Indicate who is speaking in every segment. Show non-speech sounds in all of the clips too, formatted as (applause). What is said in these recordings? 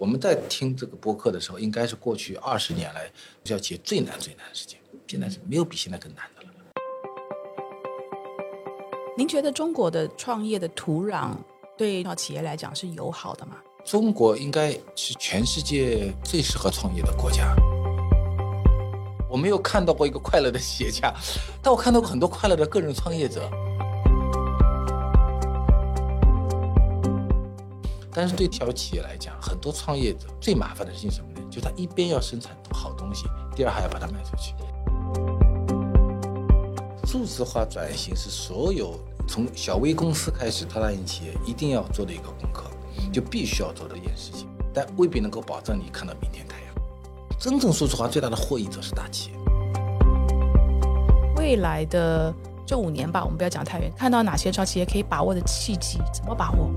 Speaker 1: 我们在听这个播客的时候，应该是过去二十年来中小企业最难最难的事情，现在是没有比现在更难的了。
Speaker 2: 您觉得中国的创业的土壤对小企业来讲是友好的吗？
Speaker 1: 中国应该是全世界最适合创业的国家。我没有看到过一个快乐的企业家，但我看到过很多快乐的个人创业者。但是对小企业来讲，很多创业者最麻烦的事情是什么呢？就他一边要生产好东西，第二还要把它卖出去。数字化转型是所有从小微公司开始到大型企业一定要做的一个功课，就必须要做的一件事情，但未必能够保证你看到明天太阳。真正数字化最大的获益者是大企业。
Speaker 2: 未来的这五年吧，我们不要讲太远，看到哪些超企业可以把握的契机，怎么把握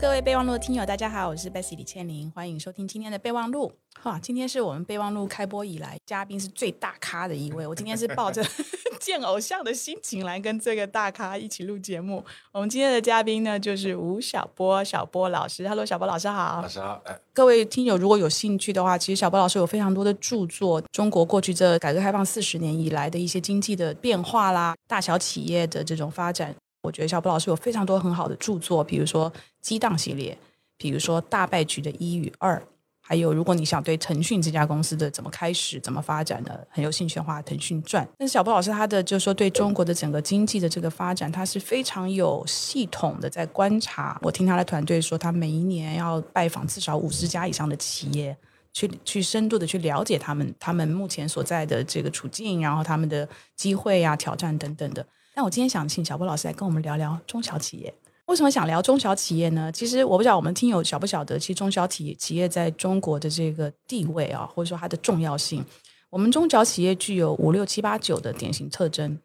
Speaker 2: 各位备忘录的听友，大家好，我是 Bessy 李倩玲，欢迎收听今天的备忘录。哈，今天是我们备忘录开播以来嘉宾是最大咖的一位，我今天是抱着 (laughs) 见偶像的心情来跟这个大咖一起录节目。我们今天的嘉宾呢，就是吴晓波，小波老师。Hello，小波老师好。
Speaker 1: 老师好，哎，
Speaker 2: 各位听友如果有兴趣的话，其实小波老师有非常多的著作，中国过去这改革开放四十年以来的一些经济的变化啦，大小企业的这种发展。我觉得小波老师有非常多很好的著作，比如说《激荡》系列，比如说《大败局的一与二》，还有如果你想对腾讯这家公司的怎么开始、怎么发展的很有兴趣的话，《腾讯传》。但是小波老师他的就是说对中国的整个经济的这个发展，他是非常有系统的在观察。我听他的团队说，他每一年要拜访至少五十家以上的企业，去去深度的去了解他们他们目前所在的这个处境，然后他们的机会呀、挑战等等的。但我今天想请小波老师来跟我们聊聊中小企业。为什么想聊中小企业呢？其实我不知道我们听友晓不晓得，其实中小企企业在中国的这个地位啊，或者说它的重要性。我们中小企业具有五六七八九的典型特征。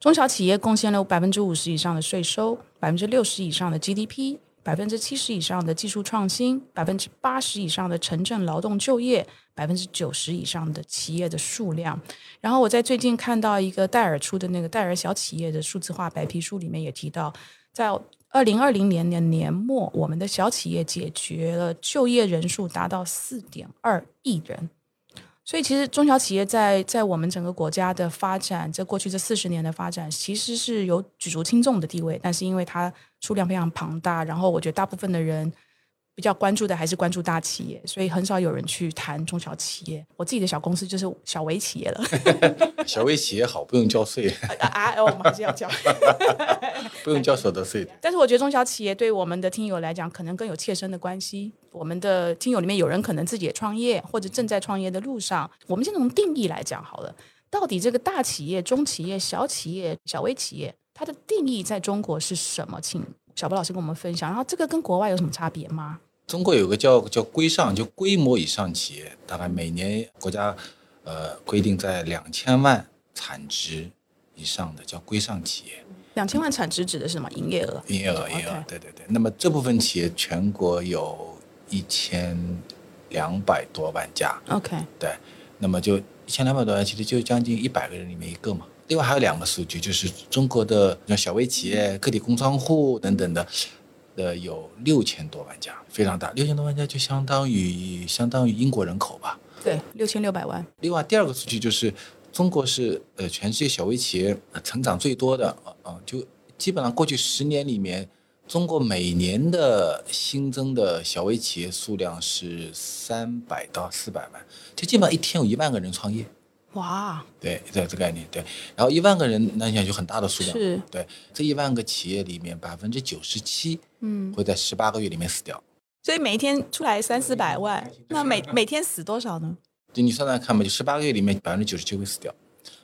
Speaker 2: 中小企业贡献了百分之五十以上的税收，百分之六十以上的 GDP，百分之七十以上的技术创新，百分之八十以上的城镇劳动就业，百分之九十以上的企业的数量。然后我在最近看到一个戴尔出的那个戴尔小企业的数字化白皮书里面也提到，在二零二零年的年末，我们的小企业解决了就业人数达到四点二亿人。所以，其实中小企业在在我们整个国家的发展，在过去这四十年的发展，其实是有举足轻重的地位。但是，因为它数量非常庞大，然后我觉得大部分的人。比较关注的还是关注大企业，所以很少有人去谈中小企业。我自己的小公司就是小微企业了。(laughs)
Speaker 1: 小微企业好，不用交税。(laughs)
Speaker 2: 啊，我们还是要交，(laughs)
Speaker 1: 不用交所得税。
Speaker 2: 但是我觉得中小企业对我们的听友来讲，可能更有切身的关系。我们的听友里面有人可能自己也创业，或者正在创业的路上。我们先从定义来讲好了，到底这个大企业、中企业、小企业、小微企业，它的定义在中国是什么？请小波老师跟我们分享。然后这个跟国外有什么差别吗？
Speaker 1: 中国有个叫叫规上，就规模以上企业，大概每年国家呃规定在两千万产值以上的叫规上企业。
Speaker 2: 两千万产值指的是什么？营业额？
Speaker 1: 营业额，营业额。对对对。那么这部分企业全国有一千两百多万家。
Speaker 2: OK。
Speaker 1: 对。那么就一千两百多万，其实就将近一百个人里面一个嘛。另外还有两个数据，就是中国的像小微企业、个体工商户等等的。呃有六千多万家，非常大，六千多万家就相当于相当于英国人口吧？
Speaker 2: 对，六千六百万。
Speaker 1: 另外第二个数据就是，中国是呃全世界小微企业成长最多的，啊就基本上过去十年里面，中国每年的新增的小微企业数量是三百到四百万，就基本上一天有一万个人创业。
Speaker 2: 哇，
Speaker 1: 对，对，这概念对，然后一万个人，那你想就很大的数量，
Speaker 2: 是，
Speaker 1: 对，这一万个企业里面百分之九十七，嗯，会在十八个月里面死掉，
Speaker 2: 所以每一天出来三四百万，那每每天死多少呢？
Speaker 1: 就你算算看吧，就十八个月里面百分之九十七会死掉，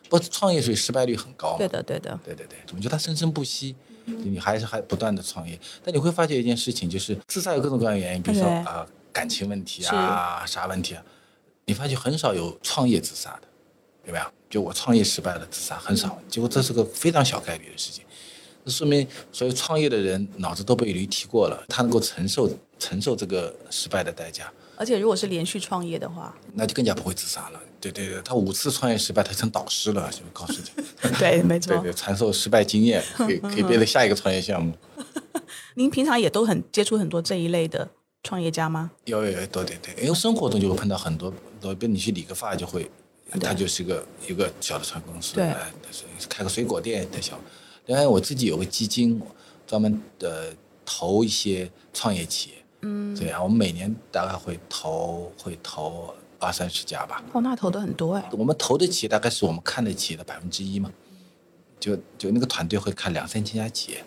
Speaker 1: 不创业所以失败率很高，
Speaker 2: 对的，对的，
Speaker 1: 对对对，我觉得他生生不息，你还是还不断的创业，但你会发觉一件事情，就是自杀有各种各样的原因，比如说啊感情问题啊啥问题啊，你发觉很少有创业自杀的。有没有？就我创业失败了，自杀很少，结果这是个非常小概率的事情。这说明所有创业的人脑子都被驴踢过了，他能够承受承受这个失败的代价。
Speaker 2: 而且如果是连续创业的话，
Speaker 1: 那就更加不会自杀了。对对对，他五次创业失败，他成导师了，就告诉你。(laughs)
Speaker 2: 对，没错。
Speaker 1: 对对，传授失败经验，可以可以变成下一个创业项目。(laughs)
Speaker 2: 您平常也都很接触很多这一类的创业家吗？
Speaker 1: 有有有，对对对，因为生活中就会碰到很多，比如你去理个发就会，他就是个一个小的船公司，
Speaker 2: 对，
Speaker 1: 开个水果店的小。另外我自己有个基金，专门的投一些创业企业，嗯，对啊，我们每年大概会投会投二三十家吧。
Speaker 2: 哦，那投的很多哎。
Speaker 1: 我们投的企业大概是我们看的企业的百分之一嘛，就就那个团队会看两三千家企业。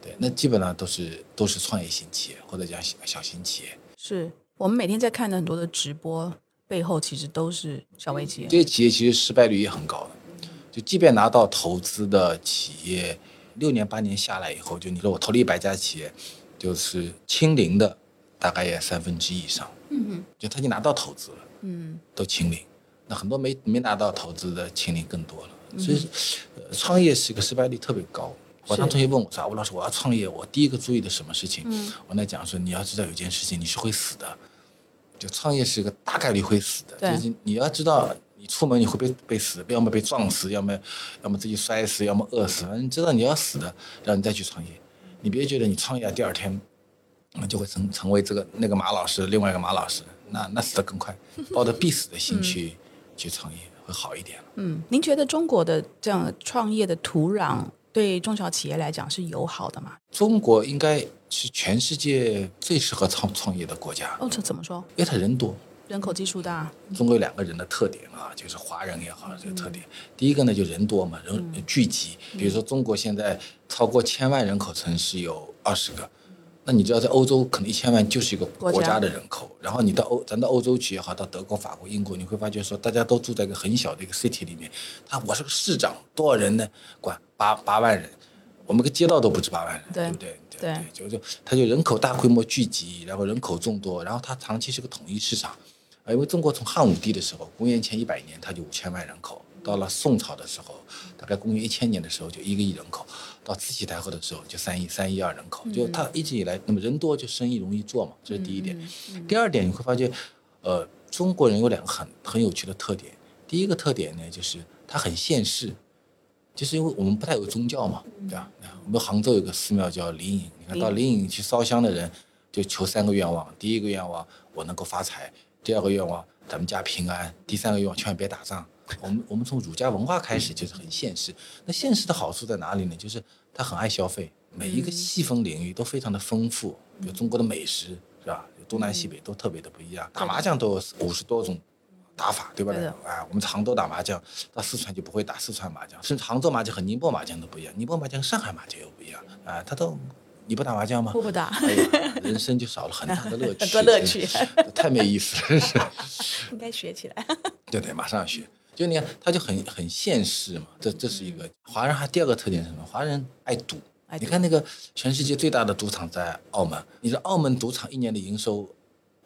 Speaker 1: 对，那基本上都是都是创业型企业或者讲小小型企业。
Speaker 2: 是我们每天在看的很多的直播背后，其实都是小微企业。
Speaker 1: 这些企业其实失败率也很高的，就即便拿到投资的企业，六年八年下来以后，就你说我投了一百家企业，就是清零的大概也三分之一以上。嗯嗯，就他已经拿到投资了，嗯，都清零。那很多没没拿到投资的清零更多了。所以，呃，创业是一个失败率特别高。我当同学问我说：“吴老师，我要创业，我第一个注意的什么事情？”我那讲说：“你要知道有件事情，你是会死的，就创业是一个大概率会死的，就是你要知道，你出门你会被被死，要么被撞死，要么要么自己摔死，要么饿死。反正你知道你要死的，然后你再去创业。你别觉得你创业第二天，就会成成为这个那个马老师，另外一个马老师，那那死的更快。抱着必死的心去去创业会好一点。
Speaker 2: 嗯，您觉得中国的这样创业的土壤？对中小企业来讲是友好的吗？
Speaker 1: 中国应该是全世界最适合创创业的国家。
Speaker 2: 哦，这怎么说？
Speaker 1: 因为它人多，
Speaker 2: 人口基数大。
Speaker 1: 中国有两个人的特点啊，就是华人也好，这个特点。第一个呢，就人多嘛，人聚集。比如说，中国现在超过千万人口城市有二十个。那你知道，在欧洲可能一千万就是一个国家的人口，然后你到欧，咱到欧洲去也好，到德国、法国、英国，你会发觉说，大家都住在一个很小的一个 city 里面。他我是个市长，多少人呢？管八八万人，我们个街道都不止八万人，对不对？对，就就他就人口大规模聚集，然后人口众多，然后它长期是个统一市场。啊，因为中国从汉武帝的时候，公元前一百年，它就五千万人口。到了宋朝的时候，大概公元一千年的时候就一个亿人口，到慈禧太后的时候就三亿三亿二人口，就它一直以来，那么人多就生意容易做嘛，这是第一点。第二点你会发现，呃，中国人有两个很很有趣的特点。第一个特点呢，就是他很现世，就是因为我们不太有宗教嘛，对吧？我们杭州有个寺庙叫灵隐，你看到灵隐去烧香的人，就求三个愿望：第一个愿望我能够发财；第二个愿望咱们家平安；第三个愿望千万别打仗。我们我们从儒家文化开始就是很现实。那现实的好处在哪里呢？就是他很爱消费，每一个细分领域都非常的丰富。比如中国的美食是吧？东南西北都特别的不一样。打麻将都有五十多种打法，对吧？哎，我们常州打麻将，到四川就不会打四川麻将，甚至杭州麻将和宁波麻将都不一样，宁波麻将和上海麻将又不一样。啊，他都你不打麻将吗？
Speaker 2: 不不打。
Speaker 1: 人生就少了很大的 (laughs) 乐趣，
Speaker 2: 很多乐趣，
Speaker 1: 太没意思了。是。(laughs)
Speaker 2: 应该学起来。(laughs)
Speaker 1: 对对，马上学。就你看，他就很很现实嘛，这这是一个华人。还第二个特点是什么？华人爱赌。你看那个全世界最大的赌场在澳门，你知道澳门赌场一年的营收，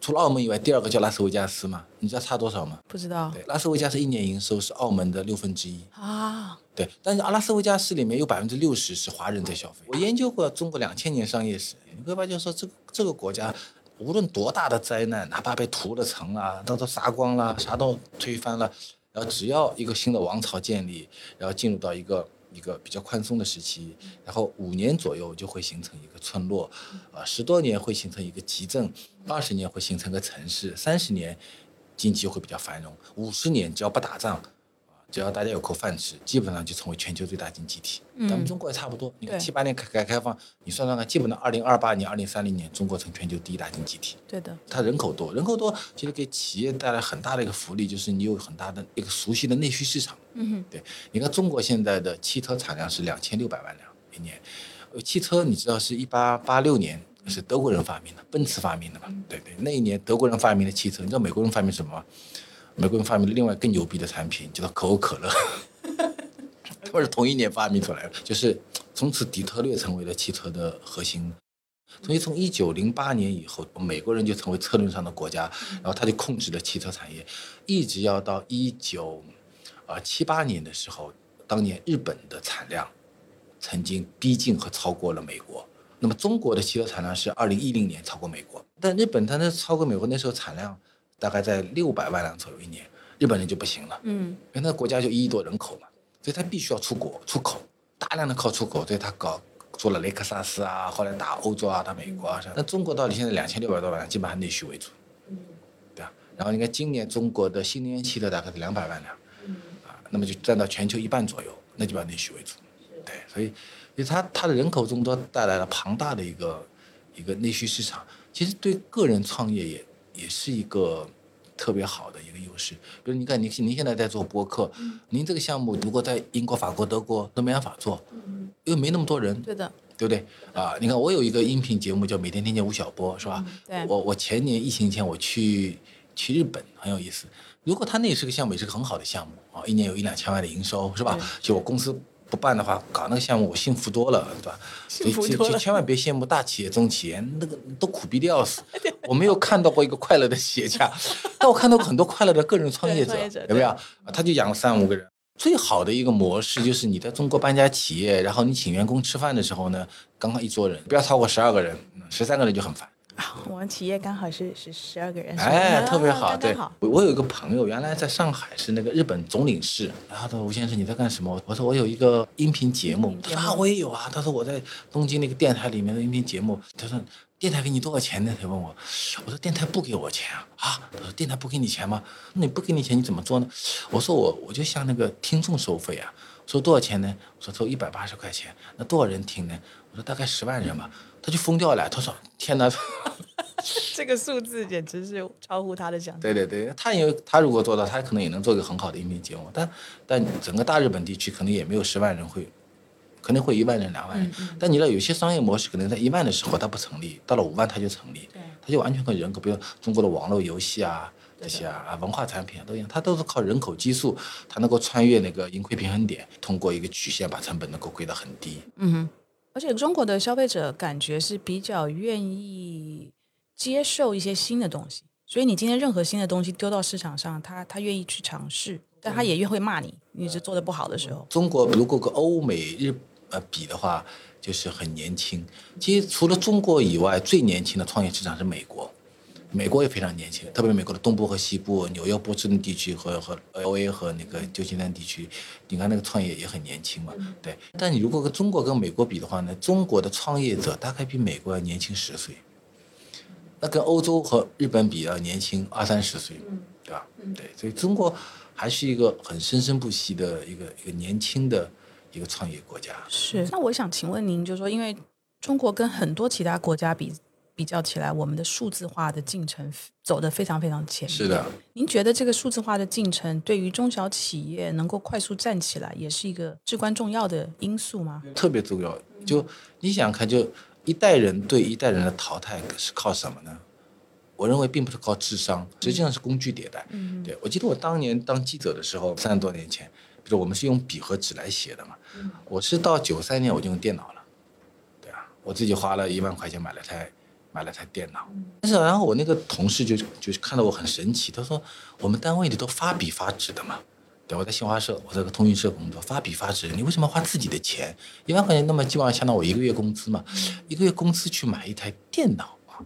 Speaker 1: 除了澳门以外，第二个叫拉斯维加斯嘛？你知道差多少吗？
Speaker 2: 不知道。
Speaker 1: 对，拉斯维加斯一年营收是澳门的六分之一啊。对，但是阿拉斯维加斯里面有百分之六十是华人在消费。我研究过中国两千年商业史，你会发现说，这个这个国家无论多大的灾难，哪怕被屠了城啊，都都杀光了，啥都推翻了。然后只要一个新的王朝建立，然后进入到一个一个比较宽松的时期，然后五年左右就会形成一个村落，啊，十多年会形成一个集镇，二十年会形成个城市，三十年经济会比较繁荣，五十年只要不打仗。只要大家有口饭吃，基本上就成为全球最大经济体。咱们中国也差不多。你看七八年改改开放，你算算看，基本上二零二八年、二零三零年，中国成全球第一大经济体。
Speaker 2: 对的。
Speaker 1: 它人口多，人口多，其实给企业带来很大的一个福利，就是你有很大的一个熟悉的内需市场。嗯哼。对，你看中国现在的汽车产量是两千六百万辆一年。呃汽车你知道是一八八六年是德国人发明的，奔驰发明的嘛？对对，那一年德国人发明的汽车，你知道美国人发明什么吗？美国人发明了另外更牛逼的产品，叫做可口可乐，他们是同一年发明出来的，就是从此底特律成为了汽车的核心。所以从一九零八年以后，美国人就成为车轮上的国家，然后他就控制了汽车产业，一直要到一九啊七八年的时候，当年日本的产量曾经逼近和超过了美国。那么中国的汽车产量是二零一零年超过美国，但日本它那超过美国那时候产量。大概在六百万辆左右一年，日本人就不行了，嗯，因为那国家就一亿多人口嘛，所以他必须要出国出口，大量的靠出口，所以他搞做了雷克萨斯啊，后来打欧洲啊，打美国啊。那中国到底现在两千六百多万，基本上内需为主，对吧？然后你看今年中国的新能源汽车大概是两百万辆，啊，那么就占到全球一半左右，那就把内需为主。对，所以，因为它它的人口众多带来了庞大的一个一个内需市场，其实对个人创业也也是一个。特别好的一个优势，比如你看，您您现在在做播客，您这个项目如果在英国、法国、德国都没办法做，因为没那么多人，
Speaker 2: 对的，
Speaker 1: 对不对？啊，你看我有一个音频节目叫《每天听见吴晓波》，是吧？
Speaker 2: 对。
Speaker 1: 我我前年疫情前我去去日本，很有意思。如果他那是个项目，也是个很好的项目啊，一年有一两千万的营收，是吧？就我公司。不办的话，搞那个项目我幸福多了，对吧？
Speaker 2: 幸福多
Speaker 1: 了。千万别羡慕大企业、中企业，那个都苦逼的要死。(laughs) 我没有看到过一个快乐的企业家，(laughs) 但我看到过很多快乐的个人创业者，有没有？他就养了三五个人。最好的一个模式就是你在中国办家企业，然后你请员工吃饭的时候呢，刚刚一桌人，不要超过十二个人，十三个人就很烦。(laughs)
Speaker 2: 我们企业刚好是是十二个人，
Speaker 1: 哎，特别好。对，我有一个朋友，原来在上海是那个日本总领事。然后他说：“吴先生，你在干什么？”我说：“我有一个音频节目。”他说：“啊，我也有啊。”他说：“我在东京那个电台里面的音频节目。”他说：“电台给你多少钱呢？”他问我。我说：“电台不给我钱啊。”啊，他说：“电台不给你钱吗？那你不给你钱，你怎么做呢？”我说：“我我就向那个听众收费啊。”说多少钱呢？我说收一百八十块钱。那多少人听呢？我说大概十万人吧。他就疯掉了，他说：“天哪！” (laughs)
Speaker 2: 这个数字简直是超乎他的想象。
Speaker 1: 对对对，他因为他如果做到，他可能也能做一个很好的音频节目。但但整个大日本地区可能也没有十万人会，可能会一万人、两万人。但你知道，有些商业模式可能在一万的时候它不成立，到了五万它就成立。它就完全靠人口，比如中国的网络游戏啊这些啊文化产品啊都一样，它都是靠人口基数，它能够穿越那个盈亏平衡点，通过一个曲线把成本能够归到很低。
Speaker 2: 嗯哼。而且中国的消费者感觉是比较愿意接受一些新的东西，所以你今天任何新的东西丢到市场上，他他愿意去尝试，但他也越会骂你，你是做的不好的时候。
Speaker 1: 中国如果跟欧美日呃比的话，就是很年轻。其实除了中国以外，最年轻的创业市场是美国。美国也非常年轻，特别美国的东部和西部，纽约、波士顿地区和和 L A 和那个旧金山地区，你看那个创业也很年轻嘛，对。但你如果跟中国跟美国比的话呢，中国的创业者大概比美国要年轻十岁，那跟欧洲和日本比要年轻二三十岁，对吧？对，所以中国还是一个很生生不息的一个一个年轻的一个创业国家。
Speaker 2: 是。那我想请问您，就是说，因为中国跟很多其他国家比。比较起来，我们的数字化的进程走得非常非常前面。
Speaker 1: 是的，
Speaker 2: 您觉得这个数字化的进程对于中小企业能够快速站起来，也是一个至关重要的因素吗？
Speaker 1: 特别重要。就你想看，就一代人对一代人的淘汰是靠什么呢？我认为并不是靠智商，实际上是工具迭代。嗯，对我记得我当年当记者的时候，三十多年前，比如我们是用笔和纸来写的嘛。我是到九三年我就用电脑了。对啊，我自己花了一万块钱买了台。买了台电脑，但是然后我那个同事就就看到我很神奇，他说我们单位里都发笔发纸的嘛，对，我在新华社，我在个通讯社工作，发笔发纸，你为什么花自己的钱？一万块钱那么基本上相当我一个月工资嘛，一个月工资去买一台电脑啊，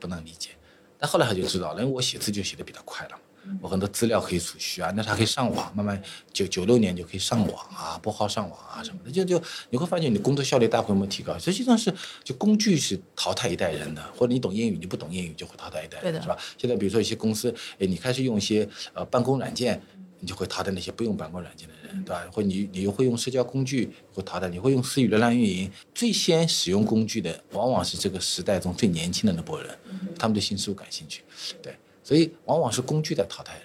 Speaker 1: 不能理解。但后来他就知道了，因为我写字就写的比他快了。我很多资料可以储蓄啊，那他可以上网，慢慢九九六年就可以上网啊，拨号上网啊什么的，就就你会发现你工作效率大规模提高。实际上是就工具是淘汰一代人的，或者你懂英语，你不懂英语就会淘汰一代人，是吧？现在比如说一些公司，哎，你开始用一些呃办公软件，你就会淘汰那些不用办公软件的人，对吧？或你你又会用社交工具，会淘汰你会用私域流量运营。最先使用工具的，往往是这个时代中最年轻的那波人，他们对新事物感兴趣，对。所以往往是工具在淘汰人。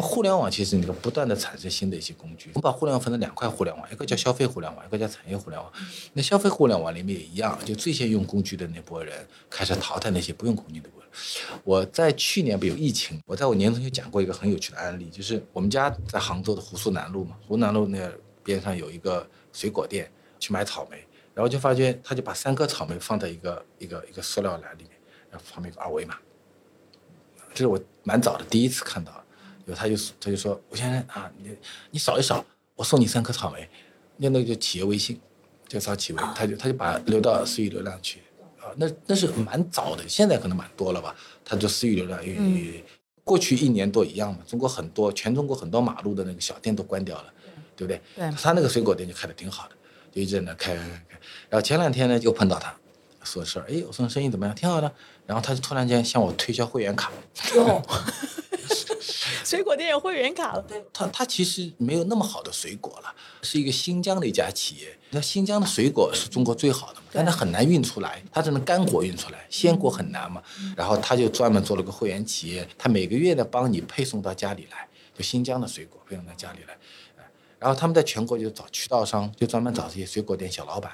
Speaker 1: 互联网其实你个不断的产生新的一些工具。我们把互联网分成两块互联网，一个叫消费互联网，一个叫产业互联网。那消费互联网里面也一样，就最先用工具的那波人开始淘汰那些不用工具的人。我在去年不有疫情，我在我年终就讲过一个很有趣的案例，就是我们家在杭州的湖苏南路嘛，湖南路那边上有一个水果店，去买草莓，然后就发觉他就把三颗草莓放在一个一个一个塑料篮里面，然后旁边有个二维码。这是我蛮早的第一次看到，有他就他就说，吴先生啊，你你扫一扫，我送你三颗草莓，那那个就企业微信，就扫企微，他就他就把流到私域流量去，啊，那那是蛮早的，现在可能蛮多了吧，他就私域流量，越过去一年多一样嘛，中国很多全中国很多马路的那个小店都关掉了，对不对？
Speaker 2: 对，
Speaker 1: 他那个水果店就开的挺好的，就一直在那开开开，然后前两天呢就碰到他，说事儿，哎，我说生意怎么样？挺好的。然后他就突然间向我推销会员卡。
Speaker 2: 哟，(laughs) 水果店有会员卡了。
Speaker 1: 他他其实没有那么好的水果了，是一个新疆的一家企业。那新疆的水果是中国最好的嘛，但它很难运出来，它只能干果运出来，鲜果很难嘛。然后他就专门做了个会员企业，他每个月呢帮你配送到家里来，就新疆的水果配送到家里来。然后他们在全国就找渠道商，就专门找这些水果店小老板，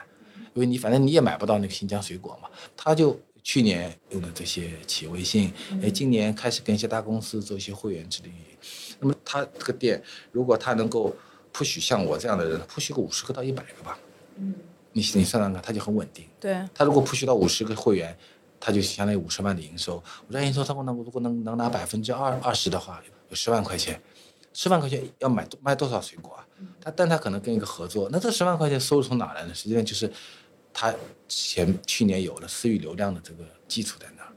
Speaker 1: 因为你反正你也买不到那个新疆水果嘛。他就去年用的这些企业微信，哎，今年开始跟一些大公司做一些会员制的运营。那么他这个店，如果他能够不许像我这样的人，不许个五十个到一百个吧，嗯，你你算算看，他就很稳定。
Speaker 2: 对，
Speaker 1: 他如果不许到五十个会员，他就相当于五十万的营收。五十万营收他能如果能能拿百分之二二十的话，有十万块钱，十万块钱要买卖多少水果啊？他但他可能跟一个合作，那这十万块钱收入从哪来呢？实际上就是他前去年有了私域流量的这个基础在那儿。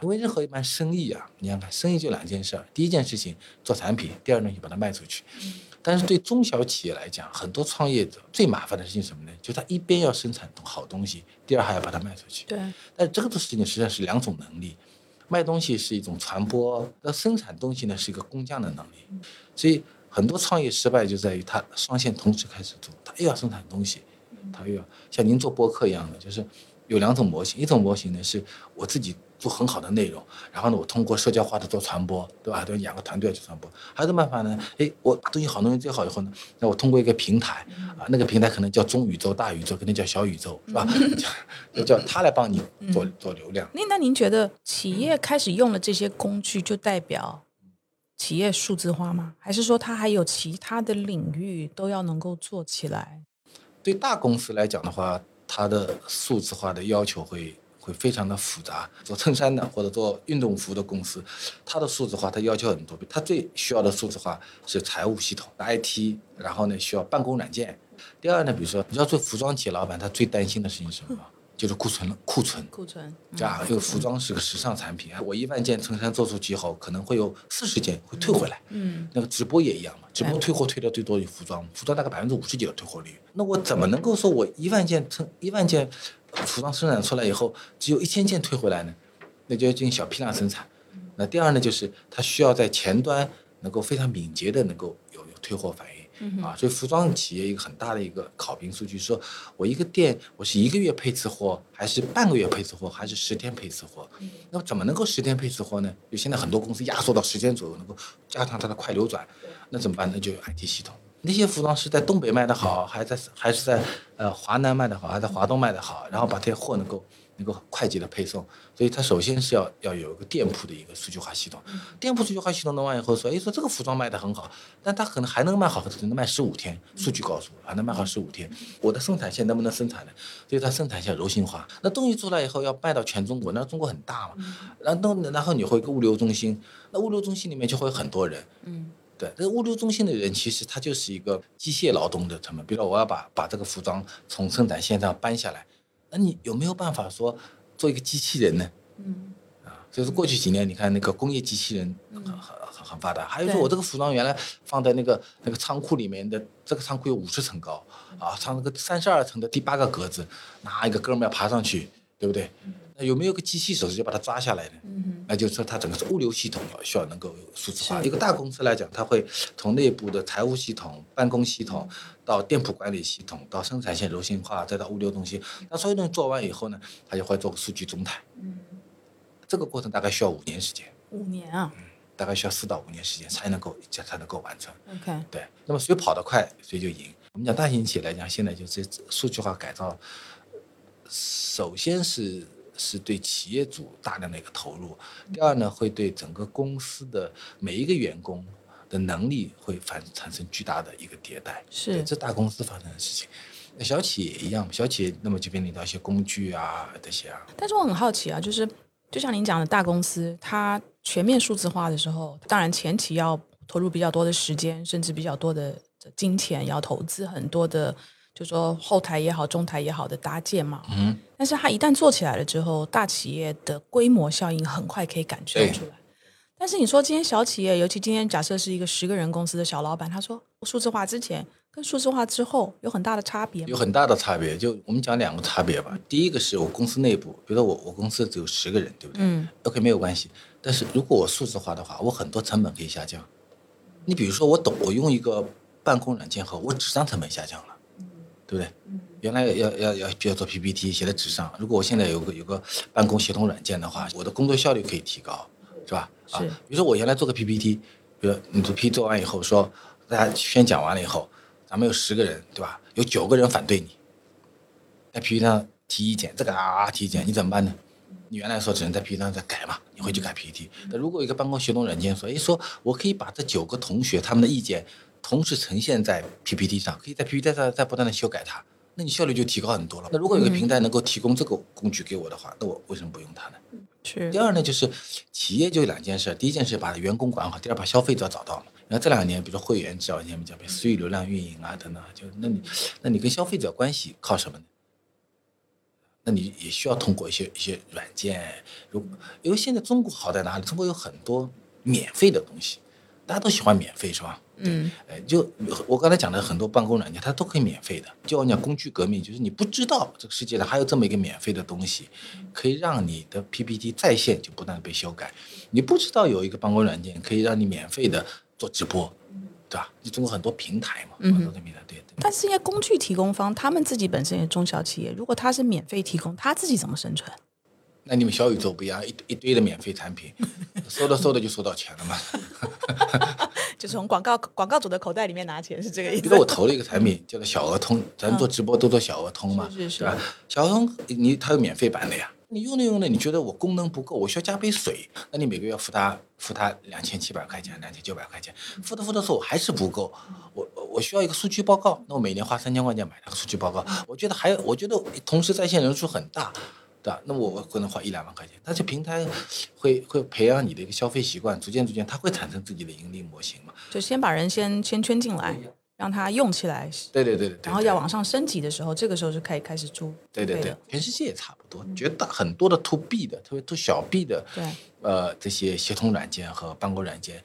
Speaker 1: 因为任何一般生意啊，你想看生意就两件事儿，第一件事情做产品，第二东西把它卖出去。但是对中小企业来讲，很多创业者最麻烦的事情什么呢？就他一边要生产好东西，第二还要把它卖出去。
Speaker 2: 对。
Speaker 1: 但是这个的事情实际上是两种能力，卖东西是一种传播，那生产东西呢是一个工匠的能力。所以很多创业失败就在于他双线同时开始做，他又要生产东西，他又要像您做播客一样的，就是有两种模型，一种模型呢是我自己。做很好的内容，然后呢，我通过社交化的做传播，对吧？对，两个团队去传播。还有一种办法呢，哎，我东西好东西最好以后呢，那我通过一个平台啊，那个平台可能叫中宇宙、大宇宙，可能叫小宇宙，是吧？就叫他来帮你做做流量。
Speaker 2: 那那您觉得企业开始用了这些工具，就代表企业数字化吗？还是说它还有其他的领域都要能够做起来？
Speaker 1: 对大公司来讲的话，它的数字化的要求会。会非常的复杂，做衬衫的或者做运动服的公司，它的数字化它要求很多，它最需要的数字化是财务系统、IT，然后呢需要办公软件。第二呢，比如说你要做服装企业老板，他最担心的事情是什么？就是库存了，库存，
Speaker 2: 库存，
Speaker 1: 这样，因为服装是个时尚产品啊，我一万件衬衫做出去后，可能会有四十件会退回来。嗯，那个直播也一样嘛，直播退货退的最多的服装，服装大概百分之五十几的退货率。那我怎么能够说我一万件衬一万件服装生产出来以后，只有一千件退回来呢？那就要进行小批量生产。那第二呢，就是它需要在前端能够非常敏捷的能够有有退货反应。啊，所以服装企业一个很大的一个考评数据，说我一个店我是一个月配次货，还是半个月配次货，还是十天配次货？那么怎么能够十天配次货呢？就现在很多公司压缩到十天左右，能够加强它的快流转，那怎么办？那就有 IT 系统。那些服装是在东北卖的好，还在还是在呃华南卖的好，还在华东卖的好，然后把这些货能够。能够快捷的配送，所以它首先是要要有一个店铺的一个数据化系统。店铺数据化系统弄完以后，说，哎，说这个服装卖的很好，但它可能还能卖好，只能卖十五天。数据告诉我，还能卖好十五天。我的生产线能不能生产呢？所以它生产线柔性化。那东西出来以后要卖到全中国，那中国很大嘛。然后，然后你会一个物流中心，那物流中心里面就会有很多人。嗯，对，这物流中心的人其实他就是一个机械劳动的成本。比如说，我要把把这个服装从生产线上搬下来。那你有没有办法说做一个机器人呢？嗯，啊，就是过去几年，你看那个工业机器人很很很很发达。还有说，我这个服装原来放在那个那个仓库里面的，这个仓库有五十层高，啊，上那个三十二层的第八个格子，哪一个哥们要爬上去，对不对？那有没有个机器手直接把它抓下来呢？嗯，那就是说它整个是物流系统需要能够数字化。一个大公司来讲，它会从内部的财务系统、办公系统到店铺管理系统，到生产线柔性化，再到物流中心。那所有东西做完以后呢，它就会做个数据中台。嗯，这个过程大概需要五年时间。
Speaker 2: 五年啊？
Speaker 1: 嗯，大概需要四到五年时间才能够才才能够完成。
Speaker 2: OK。
Speaker 1: 对，那么谁跑得快谁就赢。我们讲大型企业来讲，现在就是数据化改造，首先是。是对企业主大量的一个投入，第二呢，会对整个公司的每一个员工的能力会反产生巨大的一个迭代。
Speaker 2: 是，
Speaker 1: 这大公司发生的事情。那小企业也一样，小企业那么就面临到一些工具啊这些啊。
Speaker 2: 但是我很好奇啊，就是就像您讲的大公司，它全面数字化的时候，当然前期要投入比较多的时间，甚至比较多的金钱，要投资很多的。就说后台也好，中台也好的搭建嘛，嗯，但是它一旦做起来了之后，大企业的规模效应很快可以感觉出来。但是你说今天小企业，尤其今天假设是一个十个人公司的小老板，他说数字化之前跟数字化之后有很大的差别吗？
Speaker 1: 有很大的差别。就我们讲两个差别吧。第一个是我公司内部，比如说我我公司只有十个人，对不对？
Speaker 2: 嗯
Speaker 1: OK 没有关系。但是如果我数字化的话，我很多成本可以下降。你比如说我懂，我用一个办公软件后，我纸张成本下降了，对不对？原来要要要比如做 PPT 写在纸上，如果我现在有个有个办公协同软件的话，我的工作效率可以提高，是吧？啊，比如说我原来做个 PPT，比如你做 PPT 做完以后说，大家宣讲完了以后，咱们有十个人，对吧？有九个人反对你，在 PPT 上提意见，这个啊啊提意见，你怎么办呢？你原来说只能在 PPT 上再改嘛，你回去改 PPT。那如果有一个办公协同软件说，哎，说我可以把这九个同学他们的意见同时呈现在 PPT 上，可以在 PPT 上再不断的修改它，那你效率就提高很多了。那如果有个平台能够提供这个工具给我的话，那我为什么不用它呢？第二呢，就是企业就两件事，第一件事把员工管好，第二把消费者找到嘛。然后这两年，比如说会员制啊，前面讲，比如私域流量运营啊等等，就那你那你跟消费者关系靠什么呢？那你也需要通过一些一些软件，如因为现在中国好在哪里？中国有很多免费的东西，大家都喜欢免费，是吧？
Speaker 2: 嗯
Speaker 1: 哎，就我刚才讲的很多办公软件，它都可以免费的。就我讲工具革命，就是你不知道这个世界上还有这么一个免费的东西，可以让你的 PPT 在线就不断的被修改。你不知道有一个办公软件可以让你免费的做直播，对吧？你中国很多平台嘛，很多的平台，对对。
Speaker 2: 但是因为工具提供方他们自己本身也中小企业，如果他是免费提供，他自己怎么生存？
Speaker 1: 那你们小宇宙不一样，一一堆的免费产品，收着收着就收到钱了嘛。(laughs)
Speaker 2: 就从广告广告主的口袋里面拿钱，是这个意思
Speaker 1: 比如？我投了一个产品叫做小额通，咱做直播都做小额通嘛，
Speaker 2: 是
Speaker 1: 吧？小额通你它有免费版的呀，你用着用着你觉得我功能不够，我需要加杯水，那你每个月付他付他两千七百块钱，两千九百块钱，付着付着说我还是不够，我我我需要一个数据报告，那我每年花三千块钱买那个数据报告，我觉得还有我觉得同时在线人数很大。对吧？那么我可能花一两万块钱，但是平台会会培养你的一个消费习惯，逐渐逐渐它会产生自己的盈利模型嘛？
Speaker 2: 就先把人先先圈进来，让他用起来，
Speaker 1: 对对对对对。
Speaker 2: 然后要往上升级的时候，这个时候就可以开始租
Speaker 1: 对对对全世界也差不多，绝大很多的 to B 的，特别 to 小 B 的，
Speaker 2: 对
Speaker 1: 呃，这些协同软件和办公软件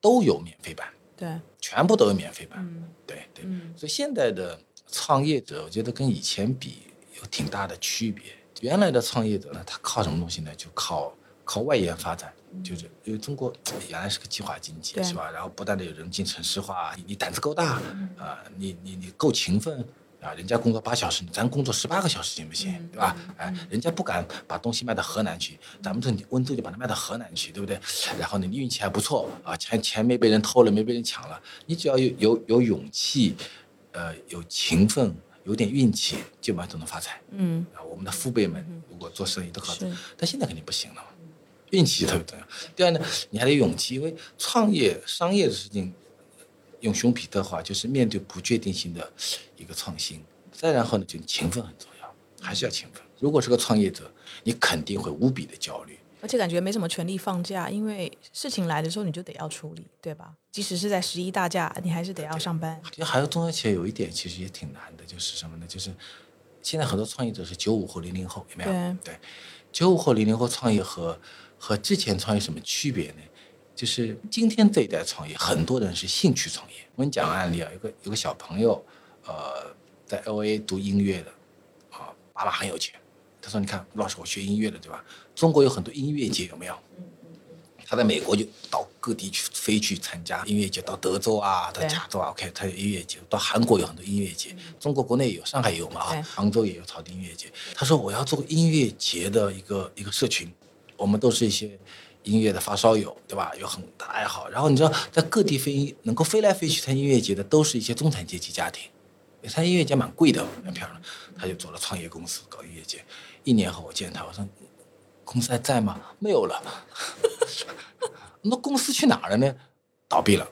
Speaker 1: 都有免费版，
Speaker 2: 对，
Speaker 1: 全部都有免费版。
Speaker 2: 嗯
Speaker 1: 对对，
Speaker 2: 嗯
Speaker 1: 所以现在的创业者，我觉得跟以前比有挺大的区别。原来的创业者呢，他靠什么东西呢？就靠靠外延发展，就是因为中国原来是个计划经济，是吧？然后不断的有人进城市化，你你胆子够大啊、你你你够勤奋。啊，人家工作八小时，咱工作十八个小时行不行？对吧？哎，人家不敢把东西卖到河南去，咱们这温州就把它卖到河南去，对不对？然后呢，你运气还不错啊，钱钱没被人偷了，没被人抢了，你只要有有有勇气，呃，有勤奋，有点运气，基本上都能发财。
Speaker 2: 嗯
Speaker 1: 啊，我们的父辈们如果做生意都靠这
Speaker 2: 是，
Speaker 1: 但现在肯定不行了嘛，运气特别重要。第二呢，你还得勇气，因为创业、商业的事情，用熊彼特话就是面对不确定性的一个创新。再然后呢，就勤奋很重要，还是要勤奋。如果是个创业者，你肯定会无比的焦虑。
Speaker 2: 而且感觉没什么权利放假，因为事情来的时候你就得要处理，对吧？即使是在十一大假，你还是得要上班。
Speaker 1: 其实还有中小企业有一点其实也挺难的，就是什么呢？就是现在很多创业者是九五后、零零后，有没有？
Speaker 2: 对
Speaker 1: 九五后、零零后创业和和之前创业什么区别呢？就是今天这一代创业，很多人是兴趣创业。我跟你讲个案例啊，有个有个小朋友，呃，在 L A 读音乐的，啊，爸爸很有钱。他说：“你看，老师，我学音乐的，对吧？中国有很多音乐节，有没有？他在美国就到各地去飞去参加音乐节，到德州啊，到加州啊，OK，他有音乐节。到韩国有很多音乐节，中国国内也有，上海也有嘛啊，杭州也有草地音乐节。他说我要做个音乐节的一个一个社群，我们都是一些音乐的发烧友，对吧？有很大爱好。然后你知道，在各地飞能够飞来飞去参音乐节的，都是一些中产阶级家庭。参音乐节蛮贵的，蛮漂亮。他就做了创业公司，搞音乐节。一年后我见他，我说公司还在吗？没有了。那公司去哪儿了呢？倒闭了。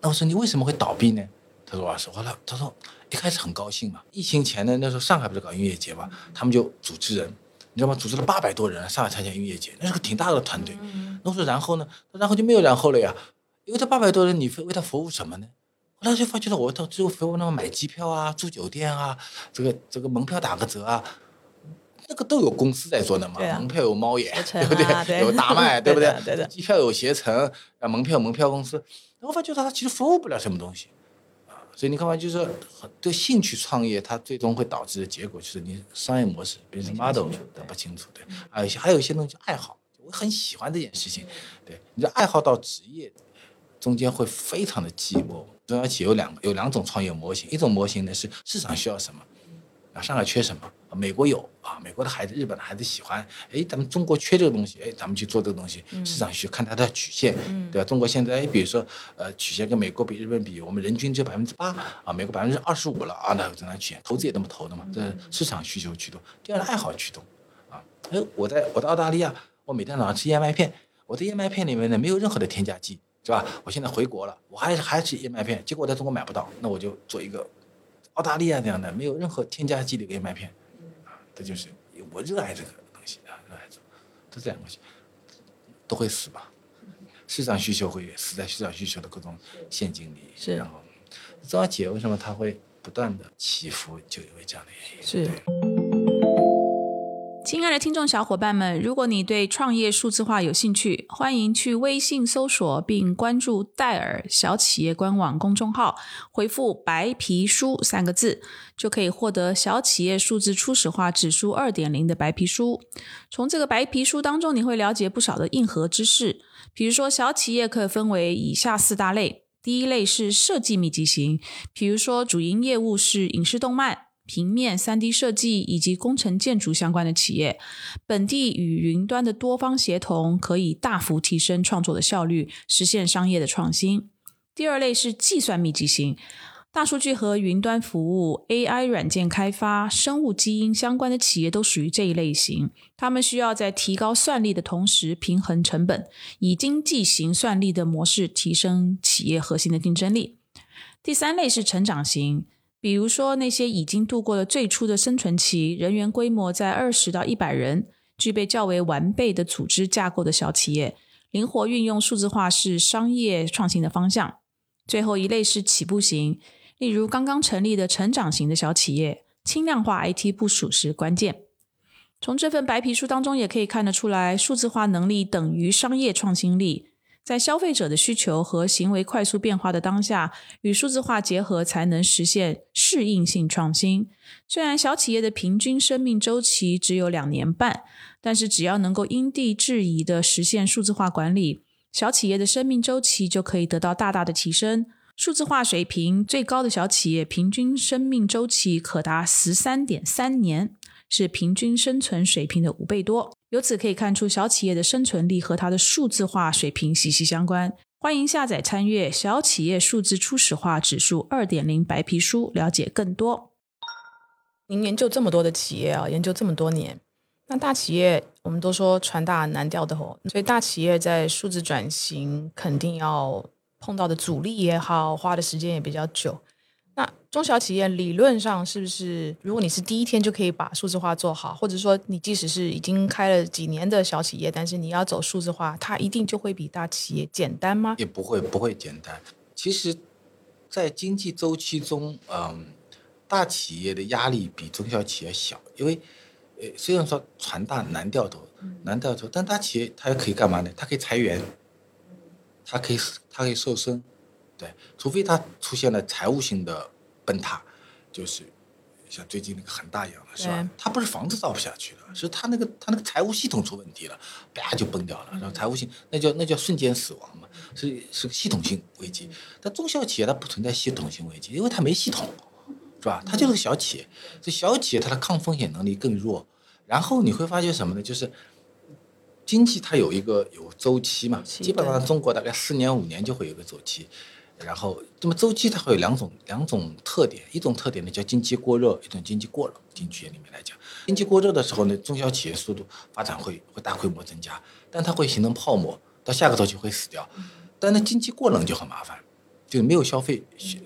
Speaker 1: 那我说你为什么会倒闭呢？他说老师，后来他说一开始很高兴嘛。疫情前呢，那时候上海不是搞音乐节嘛，他们就组织人，你知道吗？组织了八百多人上海参加音乐节，那是个挺大的团队。那我说然后呢？然后就没有然后了呀，因为这八百多人，你为他服务什么呢？后来就发觉了我到最后服务他们买机票啊、住酒店啊，这个这个门票打个折啊，那个都有公司在做的嘛。
Speaker 2: 啊
Speaker 1: 门票有猫眼，对不对？有大麦，对不对？
Speaker 2: 对的
Speaker 1: 机票有携程，啊，门票有门票公司。然后发觉到他其实服务不了什么东西，啊，所以你看嘛，就是说对兴趣创业，它最终会导致的结果就是你商业模式、business model 的不清楚，对，还有一些还有一些东西爱好，我很喜欢这件事情，对，你的爱好到职业中间会非常的寂寞。中小企业有两有两种创业模型，一种模型呢是市场需要什么。啊，上海缺什么？美国有啊，美国的孩子、日本的孩子喜欢。哎，咱们中国缺这个东西，哎，咱们去做这个东西。市场需看它的曲线，对吧？中国现在，比如说，呃，曲线跟美国比、日本比，我们人均只有百分之八啊，美国百分之二十五了啊，那怎么曲线？投资也这么投的嘛？这市场需求驱动，第二爱好驱动啊。哎，我在我在澳大利亚，我每天早上吃燕麦片，我的燕麦片里面呢没有任何的添加剂，是吧？我现在回国了，我还是还吃燕麦片，结果我在中国买不到，那我就做一个。澳大利亚那样的没有任何添加剂的一个燕麦片，啊，这就是我热爱这个东西啊，热爱这，这两个东西都会死吧？市场需求会死在市场需求的各种陷阱里，
Speaker 3: 是。
Speaker 1: 然后，中小企业为什么它会不断的起伏，就因为这样的原因。
Speaker 3: 是。
Speaker 2: 亲爱的听众小伙伴们，如果你对创业数字化有兴趣，欢迎去微信搜索并关注戴尔小企业官网公众号，回复“白皮书”三个字，就可以获得小企业数字初始化指数二点零的白皮书。从这个白皮书当中，你会了解不少的硬核知识。比如说，小企业可分为以下四大类：第一类是设计密集型，比如说主营业务是影视动漫。平面、三 D 设计以及工程建筑相关的企业，本地与云端的多方协同，可以大幅提升创作的效率，实现商业的创新。第二类是计算密集型，大数据和云端服务、AI 软件开发、生物基因相关的企业都属于这一类型。他们需要在提高算力的同时平衡成本，以经济型算力的模式提升企业核心的竞争力。第三类是成长型。比如说，那些已经度过了最初的生存期，人员规模在二十到一百人，具备较为完备的组织架构的小企业，灵活运用数字化是商业创新的方向。最后一类是起步型，例如刚刚成立的成长型的小企业，轻量化 IT 部署是关键。从这份白皮书当中也可以看得出来，数字化能力等于商业创新力。在消费者的需求和行为快速变化的当下，与数字化结合，才能实现适应性创新。虽然小企业的平均生命周期只有两年半，但是只要能够因地制宜的实现数字化管理，小企业的生命周期就可以得到大大的提升。数字化水平最高的小企业，平均生命周期可达十三点三年，是平均生存水平的五倍多。由此可以看出，小企业的生存力和它的数字化水平息息相关。欢迎下载参阅《小企业数字初始化指数二点零白皮书》，了解更多。
Speaker 3: 您研究这么多的企业啊，研究这么多年，那大企业我们都说船大难掉的吼，所以大企业在数字转型肯定要碰到的阻力也好，花的时间也比较久。那中小企业理论上是不是，如果你是第一天就可以把数字化做好，或者说你即使是已经开了几年的小企业，但是你要走数字化，它一定就会比大企业简单吗？
Speaker 1: 也不会，不会简单。其实，在经济周期中，嗯，大企业的压力比中小企业小，因为，呃，虽然说船大难掉头，难掉头，但大企业它可以干嘛呢？它可以裁员，它可以，它可以瘦身。对，除非它出现了财务性的崩塌，就是像最近那个恒大一样的，是吧？它不是房子造不下去了，是它那个它那个财务系统出问题了，啪就崩掉了。然后财务性那叫那叫瞬间死亡嘛，是是个系统性危机。但中小企业它不存在系统性危机，因为它没系统，是吧？它就是个小企业，这小企业它的抗风险能力更弱。然后你会发现什么呢？就是经济它有一个有周期嘛，基本上中国大概四年五年就会有个周期。然后，那么周期它会有两种两种特点，一种特点呢叫经济过热，一种经济过冷。经济学里面来讲，经济过热的时候呢，中小企业速度发展会会大规模增加，但它会形成泡沫，到下个周期会死掉。但是经济过冷就很麻烦，就没有消费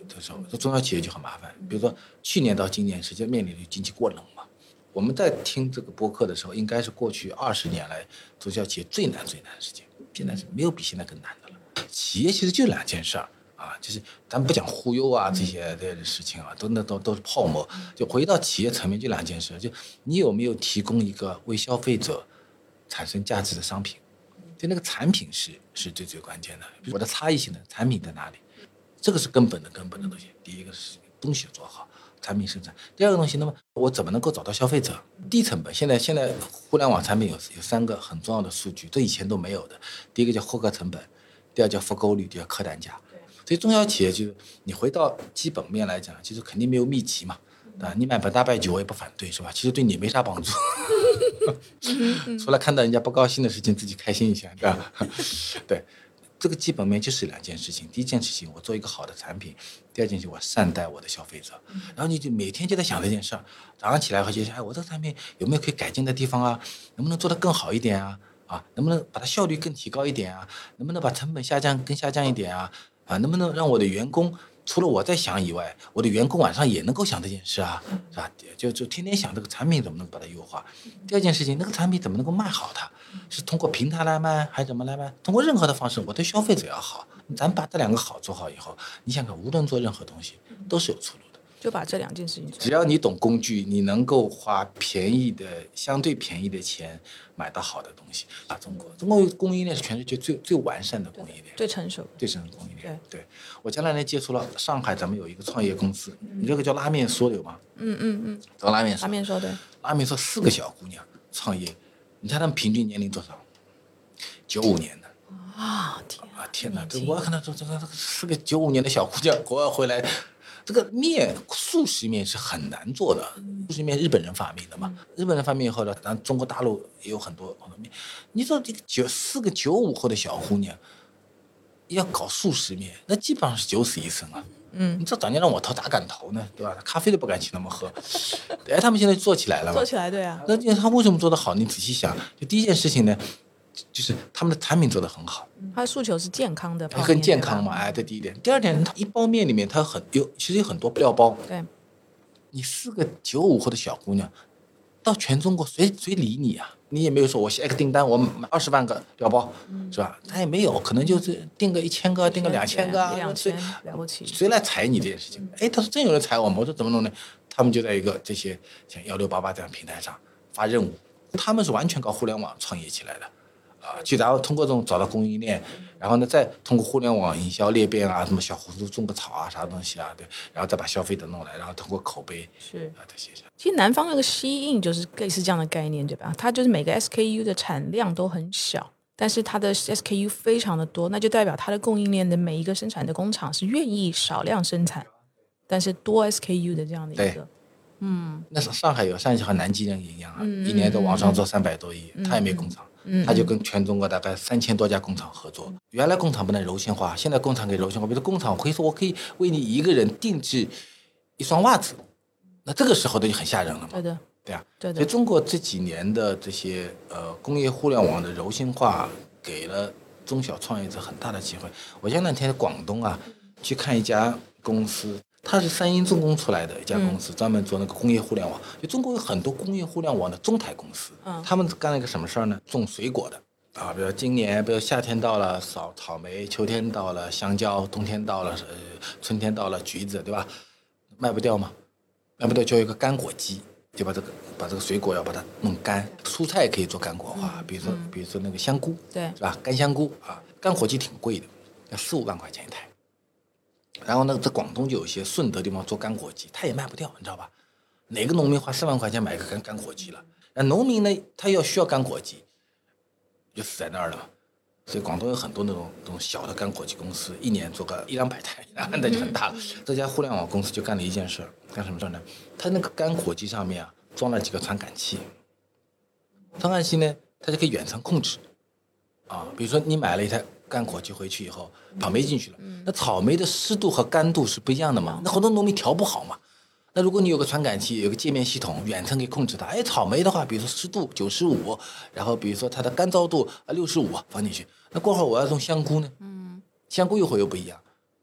Speaker 1: 的时候，中小企业就很麻烦。比如说去年到今年，实际上面临的经济过冷嘛。我们在听这个播客的时候，应该是过去二十年来中小企业最难最难的时间，现在是没有比现在更难的了。企业其实就两件事儿。啊，就是咱不讲忽悠啊，这些这些事情啊，都那都都是泡沫。就回到企业层面，就两件事：就你有没有提供一个为消费者产生价值的商品？就那个产品是是最最关键的。我的差异性的产品在哪里？这个是根本的根本的东西。第一个是东西做好，产品生产；第二个东西，那么我怎么能够找到消费者？低成本。现在现在互联网产品有有三个很重要的数据，这以前都没有的。第一个叫获客成本，第二叫复购率，第二客单价。所以中小企业就是你回到基本面来讲，其实肯定没有秘籍嘛。啊，你买本大白酒我也不反对，是吧？其实对你没啥帮助，(laughs) 除了看到人家不高兴的事情，自己开心一下，对吧？(laughs) 对，这个基本面就是两件事情。第一件事情，我做一个好的产品；第二件事情，我善待我的消费者。然后你就每天就在想这件事儿，早上起来和就想，哎，我这个产品有没有可以改进的地方啊？能不能做得更好一点啊？啊，能不能把它效率更提高一点啊？能不能把成本下降更下降一点啊？啊，能不能让我的员工？除了我在想以外，我的员工晚上也能够想这件事啊，是吧？就就天天想这个产品怎么能把它优化。第二件事情，那个产品怎么能够卖好它？是通过平台来卖，还是怎么来卖？通过任何的方式，我对消费者要好。咱把这两个好做好以后，你想看，无论做任何东西，都是有出路。
Speaker 2: 就把这两件事情，
Speaker 1: 只要你懂工具，你能够花便宜的、相对便宜的钱买到好的东西啊！中国，中国供应链是全世界最最完善的供应链，
Speaker 2: 最成熟、
Speaker 1: 最成熟供应链。对，我前两年接触了上海，咱们有一个创业公司，你这个叫拉面说的吗？
Speaker 2: 嗯嗯嗯，
Speaker 1: 叫拉面说，
Speaker 2: 拉面说对，
Speaker 1: 拉面说四个小姑娘创业，你猜他们平均年龄多少？九五年的
Speaker 2: 啊！天
Speaker 1: 啊天哪！这我看到这这个这四个九五年的小姑娘国外回来。这个面速食面是很难做的，速食面日本人发明的嘛？日本人发明以后呢，咱中国大陆也有很多很多面。你说这个九四个九五后的小姑娘要搞速食面，那基本上是九死一生啊！嗯，你这早年让我投，咋敢投呢？对吧？咖啡都不敢请他们喝。哎，他们现在做起来了嘛？
Speaker 2: 做起来对啊。
Speaker 1: 那他为什么做得好？你仔细想，就第一件事情呢。就是他们的产品做得很好，
Speaker 2: 他的诉求是健康的，
Speaker 1: 很健康嘛，哎，这第一点。第二点，它一包面里面它很有，其实有很多料包。
Speaker 2: 对，
Speaker 1: 你四个九五后的小姑娘，到全中国谁谁理你啊？你也没有说我下一个订单，我买二十万个料包，是吧？他也没有，可能就是订个一千个，订个两千个，
Speaker 2: 两千了不起。
Speaker 1: 谁来踩你这件事情？哎，他说真有人踩我吗？我说怎么弄呢？他们就在一个这些像幺六八八这样平台上发任务，他们是完全靠互联网创业起来的。啊，就然后通过这种找到供应链，然后呢，再通过互联网营销裂变啊，什么小红书种个草啊，啥东西啊，对，然后再把消费者弄来，然后通过口碑
Speaker 2: 是
Speaker 1: 啊这些。
Speaker 2: 其实南方那个吸印就是类似这样的概念，对吧？它就是每个 SKU 的产量都很小，但是它的 SKU 非常的多，那就代表它的供应链的每一个生产的工厂是愿意少量生产，但是多 SKU 的这样的一个。嗯。
Speaker 1: 那是上海有上海和南京人一样啊，一年在网上做三百多亿，他也没工厂。他就跟全中国大概三千多家工厂合作。原来工厂不能柔性化，现在工厂给柔性化。比如工厂可以说，我可以为你一个人定制一双袜子，那这个时候就很吓人了嘛。
Speaker 2: 对的，
Speaker 1: 对啊，
Speaker 2: 对的。
Speaker 1: 所以中国这几年的这些呃工业互联网的柔性化，给了中小创业者很大的机会。我前两天在广东啊去看一家公司。它是三英重工出来的一家公司，专门做那个工业互联网。就中国有很多工业互联网的中台公司，他们干了一个什么事儿呢？种水果的啊，比如今年，比如夏天到了，扫草莓；秋天到了，香蕉；冬天到了，呃，春天到了，橘子，对吧？卖不掉嘛？卖不掉就有一个干果机，就把这个把这个水果要把它弄干。蔬菜可以做干果化，比如说比如说那个香菇，
Speaker 2: 对，
Speaker 1: 是吧？干香菇啊，干果机挺贵的，要四五万块钱一台。然后呢，在广东就有一些顺德地方做干果机，他也卖不掉，你知道吧？哪个农民花四万块钱买个干干果机了？那农民呢，他要需要干果机，就死在那儿了。所以广东有很多那种那种小的干果机公司，一年做个一两百台，那就很大了。这家互联网公司就干了一件事，干什么事呢？他那个干果机上面啊装了几个传感器，传感器呢，它就可以远程控制。啊，比如说你买了一台。干果机回去以后，草莓进去了，那草莓的湿度和干度是不一样的嘛？那很多农民调不好嘛。那如果你有个传感器，有个界面系统，远程可以控制它。哎，草莓的话，比如说湿度九十五，然后比如说它的干燥度啊六十五放进去。那过会儿我要种香菇呢，嗯，香菇一会又不一样，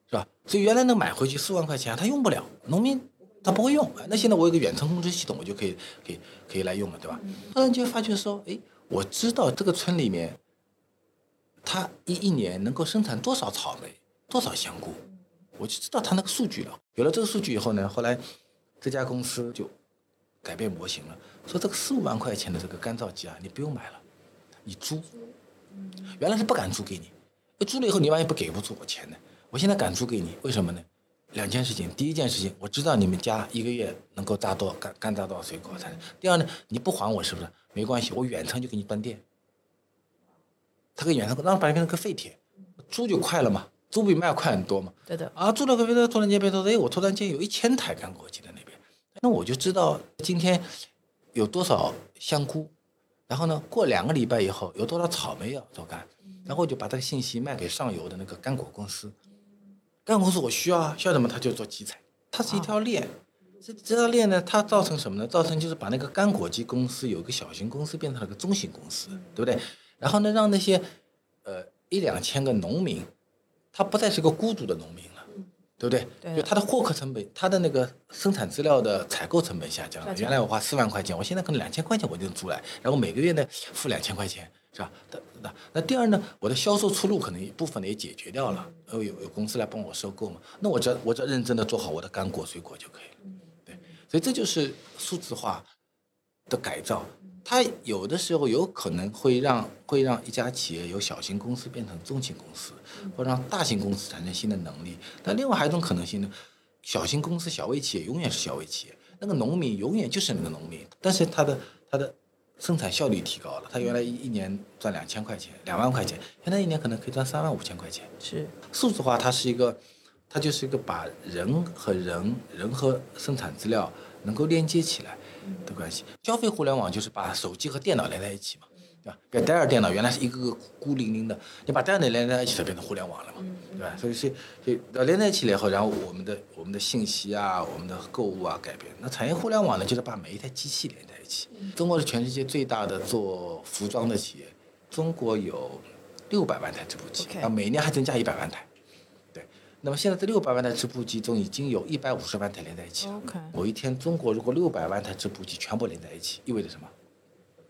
Speaker 1: 是吧？所以原来能买回去四万块钱，他用不了，农民他不会用。那现在我有个远程控制系统，我就可以可以可以来用了，对吧？突然就发觉说，哎，我知道这个村里面。他一一年能够生产多少草莓，多少香菇，我就知道他那个数据了。有了这个数据以后呢，后来这家公司就改变模型了，说这个四五万块钱的这个干燥机啊，你不用买了，你租。原来是不敢租给你，租了以后你万一不给不出我钱呢？我现在敢租给你，为什么呢？两件事情，第一件事情，我知道你们家一个月能够榨多干干榨多少水果才。第二呢，你不还我是不是？没关系，我远程就给你断电。他可以远程让把它变成个废铁，租就快了嘛，租比卖快很多嘛。
Speaker 2: 对的。
Speaker 1: 啊，租了个别的突然间变成，哎，我突然间有一千台干果机在那边，那我就知道今天有多少香菇，然后呢，过两个礼拜以后有多少草莓要做干，然后我就把这个信息卖给上游的那个干果公司。干果公司我需要啊，需要什么他就做集采，它是一条链。这这条链呢，它造成什么呢？造成就是把那个干果机公司有一个小型公司变成了个中型公司，对不对？然后呢，让那些呃一两千个农民，他不再是个孤独的农民了，对不对？就他的获客成本，他的那个生产资料的采购成本下降了。原来我花四万块钱，我现在可能两千块钱我就能租来，然后每个月呢付两千块钱。是吧？那那第二呢？我的销售出路可能一部分的也解决掉了，有有公司来帮我收购嘛？那我只要我只要认真的做好我的干果水果就可以了。对，所以这就是数字化的改造。它有的时候有可能会让会让一家企业由小型公司变成中型公司，或让大型公司产生新的能力。但另外还有一种可能性呢，小型公司小微企业永远是小微企业，那个农民永远就是那个农民，但是他的他的。生产效率提高了，他原来一一年赚两千块钱、两万块钱，现在一年可能可以赚三万五千块钱。
Speaker 2: 是
Speaker 1: 数字化，它是一个，它就是一个把人和人、人和生产资料能够连接起来的关系。消费互联网就是把手机和电脑连在一起嘛。对吧？比如戴尔电脑原来是一个个孤零零的，你把戴尔连在一起，它变成互联网了嘛，对吧？所以是就连在一起了以后，然后我们的我们的信息啊，我们的购物啊改变。那产业互联网呢，就是把每一台机器连在一起。中国是全世界最大的做服装的企业，中国有六百万台织布机，啊，每年还增加一百万台。对，那么现在这六百万台织布机中，已经有一百五十万台连在一起了。某一天，中国如果六百万台织布机全部连在一起，意味着什么？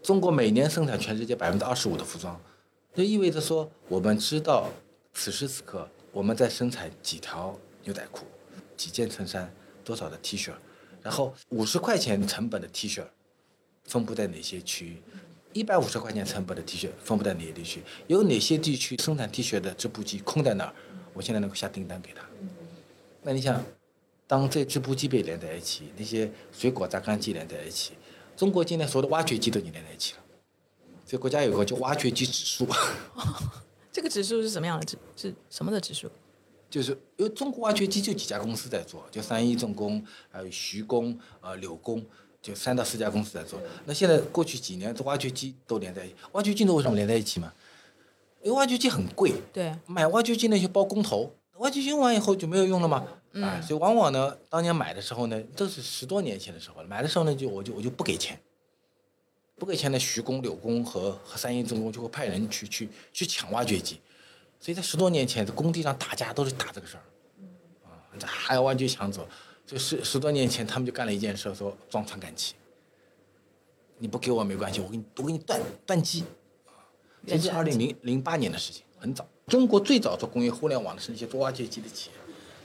Speaker 1: 中国每年生产全世界百分之二十五的服装，这意味着说，我们知道此时此刻我们在生产几条牛仔裤、几件衬衫、多少的 T 恤，然后五十块钱成本的 T 恤分布在哪些区域，一百五十块钱成本的 T 恤分布在哪些地区，有哪些地区生产 T 恤的织布机空在那儿，我现在能够下订单给他。那你想，当这织布机被连在一起，那些水果榨干机连在一起。中国今天所有的挖掘机都已经连在一起了，所以国家有个叫挖掘机指数。(laughs)
Speaker 2: 这个指数是什么样的指？是什么的指数？
Speaker 1: 就是因为中国挖掘机就几家公司在做，就三一重工、还有徐工、呃柳工，就三到四家公司在做。那现在过去几年，这挖掘机都连在一起。挖掘机都为什么连在一起嘛？因为挖掘机很贵，
Speaker 2: 对，
Speaker 1: 买挖掘机那些包工头，挖掘机用完以后就没有用了嘛。啊，所以往往呢，当年买的时候呢，都是十多年前的时候了。买的时候呢，就我就我就不给钱，不给钱呢徐工、柳工和和三一重工就会派人去去去抢挖掘机。所以在十多年前，在工地上打架都是打这个事儿，啊，还要挖掘机抢走。就十十多年前，他们就干了一件事，说装传感器。你不给我没关系，我给你我给你断断机。这是二零零零八年的事情，很早。中国最早做工业互联网的是那些做挖掘机的企业。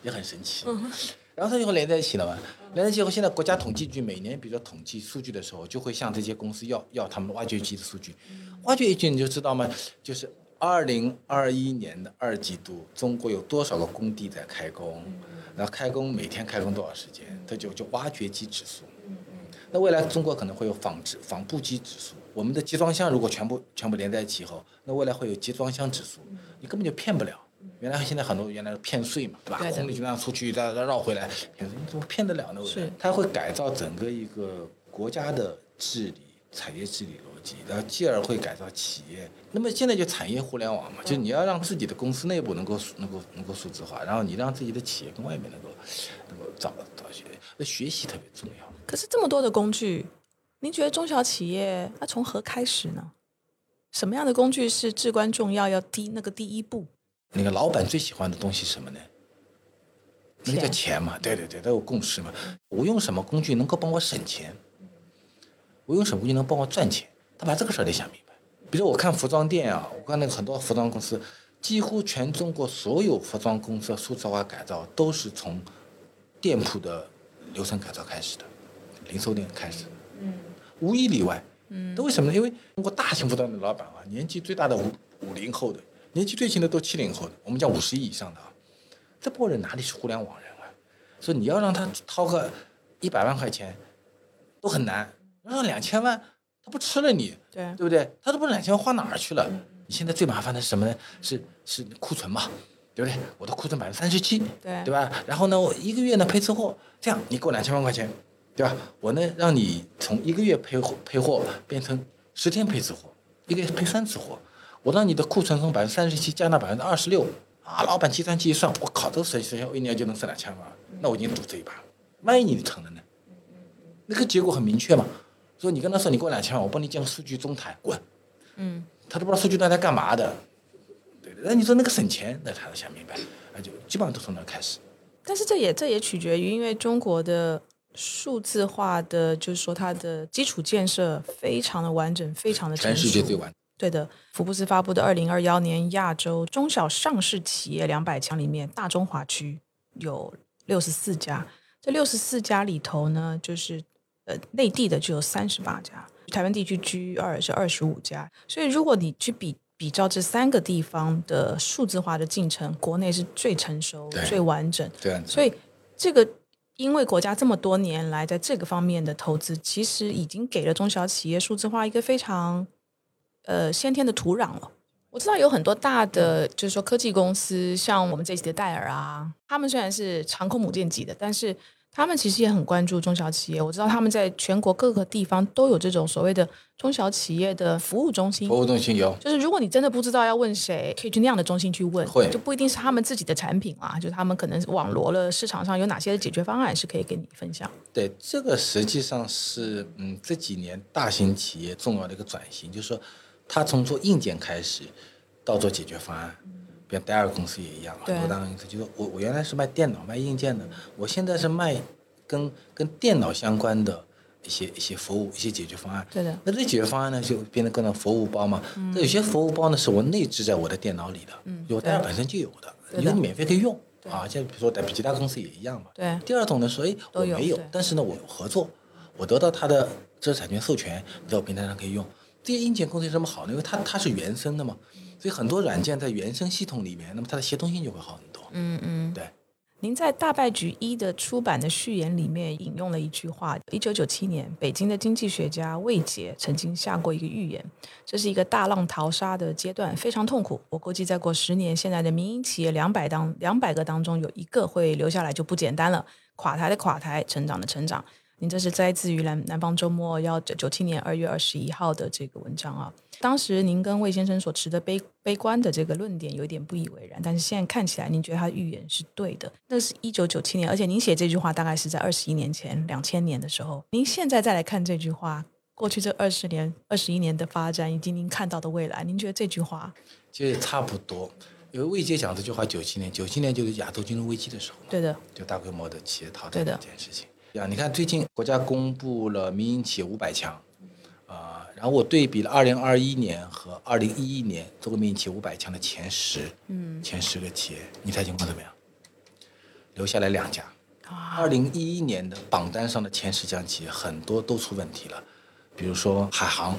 Speaker 1: 也很神奇，(laughs) 然后它就会连在一起了嘛？连在一起后，现在国家统计局每年比如说统计数据的时候，就会向这些公司要要他们挖掘机的数据。挖掘机你就知道吗？就是二零二一年的二季度，中国有多少个工地在开工？然后开工每天开工多少时间？它就叫挖掘机指数。那未来中国可能会有纺织纺布机指数。我们的集装箱如果全部全部连在一起以后，那未来会有集装箱指数，你根本就骗不了。原来现在很多原来骗税嘛，对吧？红利就让出去，再再绕回来，你怎么骗得了呢？
Speaker 2: 是，
Speaker 1: 它会改造整个一个国家的治理、产业治理逻辑，然后继而会改造企业。那么现在就产业互联网嘛，就你要让自己的公司内部能够能够能够数字化，然后你让自己的企业跟外面能够能够找找学，那学习特别重要。
Speaker 2: 可是这么多的工具，您觉得中小企业那从何开始呢？什么样的工具是至关重要？要第那个第一步？
Speaker 1: 那个老板最喜欢的东西是什么呢？那个叫钱嘛，对对对，都有共识嘛。我用什么工具能够帮我省钱？我用什么工具能帮我赚钱？他把这个事儿得想明白。比如我看服装店啊，我看那个很多服装公司，几乎全中国所有服装公司的数字化改造都是从店铺的流程改造开始的，零售店开始，嗯，无一例外，嗯，那为什么呢？因为中国大型服装的老板啊，年纪最大的五五零后的。年纪最轻的都七零后的，我们讲五十亿以上的啊，这波人哪里是互联网人啊？所以你要让他掏个一百万块钱都很难，让两千万他不吃了你，
Speaker 2: 对
Speaker 1: 对不对？他都不知道两千万花哪儿去了。你现在最麻烦的是什么呢？是是库存嘛，对不对？我的库存百分之三十七，
Speaker 2: 对
Speaker 1: 对吧？然后呢，我一个月呢配次货，这样你给我两千万块钱，对吧？我呢让你从一个月配货配货变成十天配次货，一个月配三次货，我让你的库存从百分之三十七降到百分之二十六，啊，老板计算机一算，我靠，这省省下一年就能挣两千万，那我已经赌这一把了。万一你成了呢？那个结果很明确嘛。所以你跟他说你给我两千万，我帮你建个数据中台，滚。
Speaker 2: 嗯，
Speaker 1: 他都不知道数据中台干嘛的。对的，那你说那个省钱，那他都想明白，那就基本上都从那开始。
Speaker 2: 但是这也这也取决于，因为中国的数字化的，就是说它的基础建设非常的完整，非常的成
Speaker 1: 全
Speaker 2: 熟。
Speaker 1: 世界最完。
Speaker 2: 对的，福布斯发布的二零二幺年亚洲中小上市企业两百强里面，大中华区有六十四家。这六十四家里头呢，就是呃内地的就有三十八家，台湾地区居二是二十五家。所以如果你去比比照这三个地方的数字化的进程，国内是最成熟、最完整。
Speaker 1: 对。
Speaker 2: 所以这个因为国家这么多年来在这个方面的投资，其实已经给了中小企业数字化一个非常呃先天的土壤了。我知道有很多大的，就是说科技公司，像我们这期的戴尔啊，他们虽然是长空母舰级的，但是他们其实也很关注中小企业。我知道他们在全国各个地方都有这种所谓的中小企业的服务中心。
Speaker 1: 服务中心有，
Speaker 2: 就是如果你真的不知道要问谁，可以去那样的中心去问，
Speaker 1: 会
Speaker 2: 就不一定是他们自己的产品啊，就他们可能网罗了市场上有哪些的解决方案是可以跟你分享。
Speaker 1: 对，这个实际上是嗯这几年大型企业重要的一个转型，就是说，他从做硬件开始，到做解决方案。比如戴尔公司也一样，
Speaker 2: 对
Speaker 1: 很多大公司就是我我原来是卖电脑卖硬件的，我现在是卖跟跟电脑相关的一些一些服务一些解决方案。
Speaker 2: 对的，
Speaker 1: 那这解决方案呢，就变得各种服务包嘛。那有些服务包呢，是我内置在我的电脑里的，
Speaker 2: 嗯
Speaker 1: 有戴尔本身就有的，因为你免费可以用啊。像比如说在其他公司也一样嘛。
Speaker 2: 对
Speaker 1: 第二种呢，说哎我没有，但是呢我有合作，我得到它的知识产权授权，在我平台上可以用。这些硬件公司有什么好呢？因为它它是原生的嘛，所以很多软件在原生系统里面，那么它的协同性就会好很多。
Speaker 2: 嗯嗯。
Speaker 1: 对，
Speaker 2: 您在《大败局一》的出版的序言里面引用了一句话：一九九七年，北京的经济学家魏杰曾经下过一个预言，这是一个大浪淘沙的阶段，非常痛苦。我估计再过十年，现在的民营企业两百当两百个当中有一个会留下来，就不简单了。垮台的垮台，成长的成长。您这是摘自于南南方周末要九七年二月二十一号的这个文章啊。当时您跟魏先生所持的悲悲观的这个论点有一点不以为然，但是现在看起来，您觉得他的预言是对的。那是一九九七年，而且您写这句话大概是在二十一年前，两千年的时候。您现在再来看这句话，过去这二十年、二十一年的发展，以及您看到的未来，您觉得这句话
Speaker 1: 其实差不多。因为魏杰讲这句话，九七年，九七年就是亚洲金融危机的时候嘛。
Speaker 2: 对的？
Speaker 1: 就大规模的企业淘汰
Speaker 2: 的
Speaker 1: 这件事情。呀，你看最近国家公布了民营企业五百强，啊、然后我对比了二零二一年和二零一一年中国民营企业五百强的前十，
Speaker 2: 嗯，
Speaker 1: 前十个企业，你猜情况怎么样？留下来两家。
Speaker 2: 啊，
Speaker 1: 二零一一年的榜单上的前十家企业很多都出问题了，比如说海航，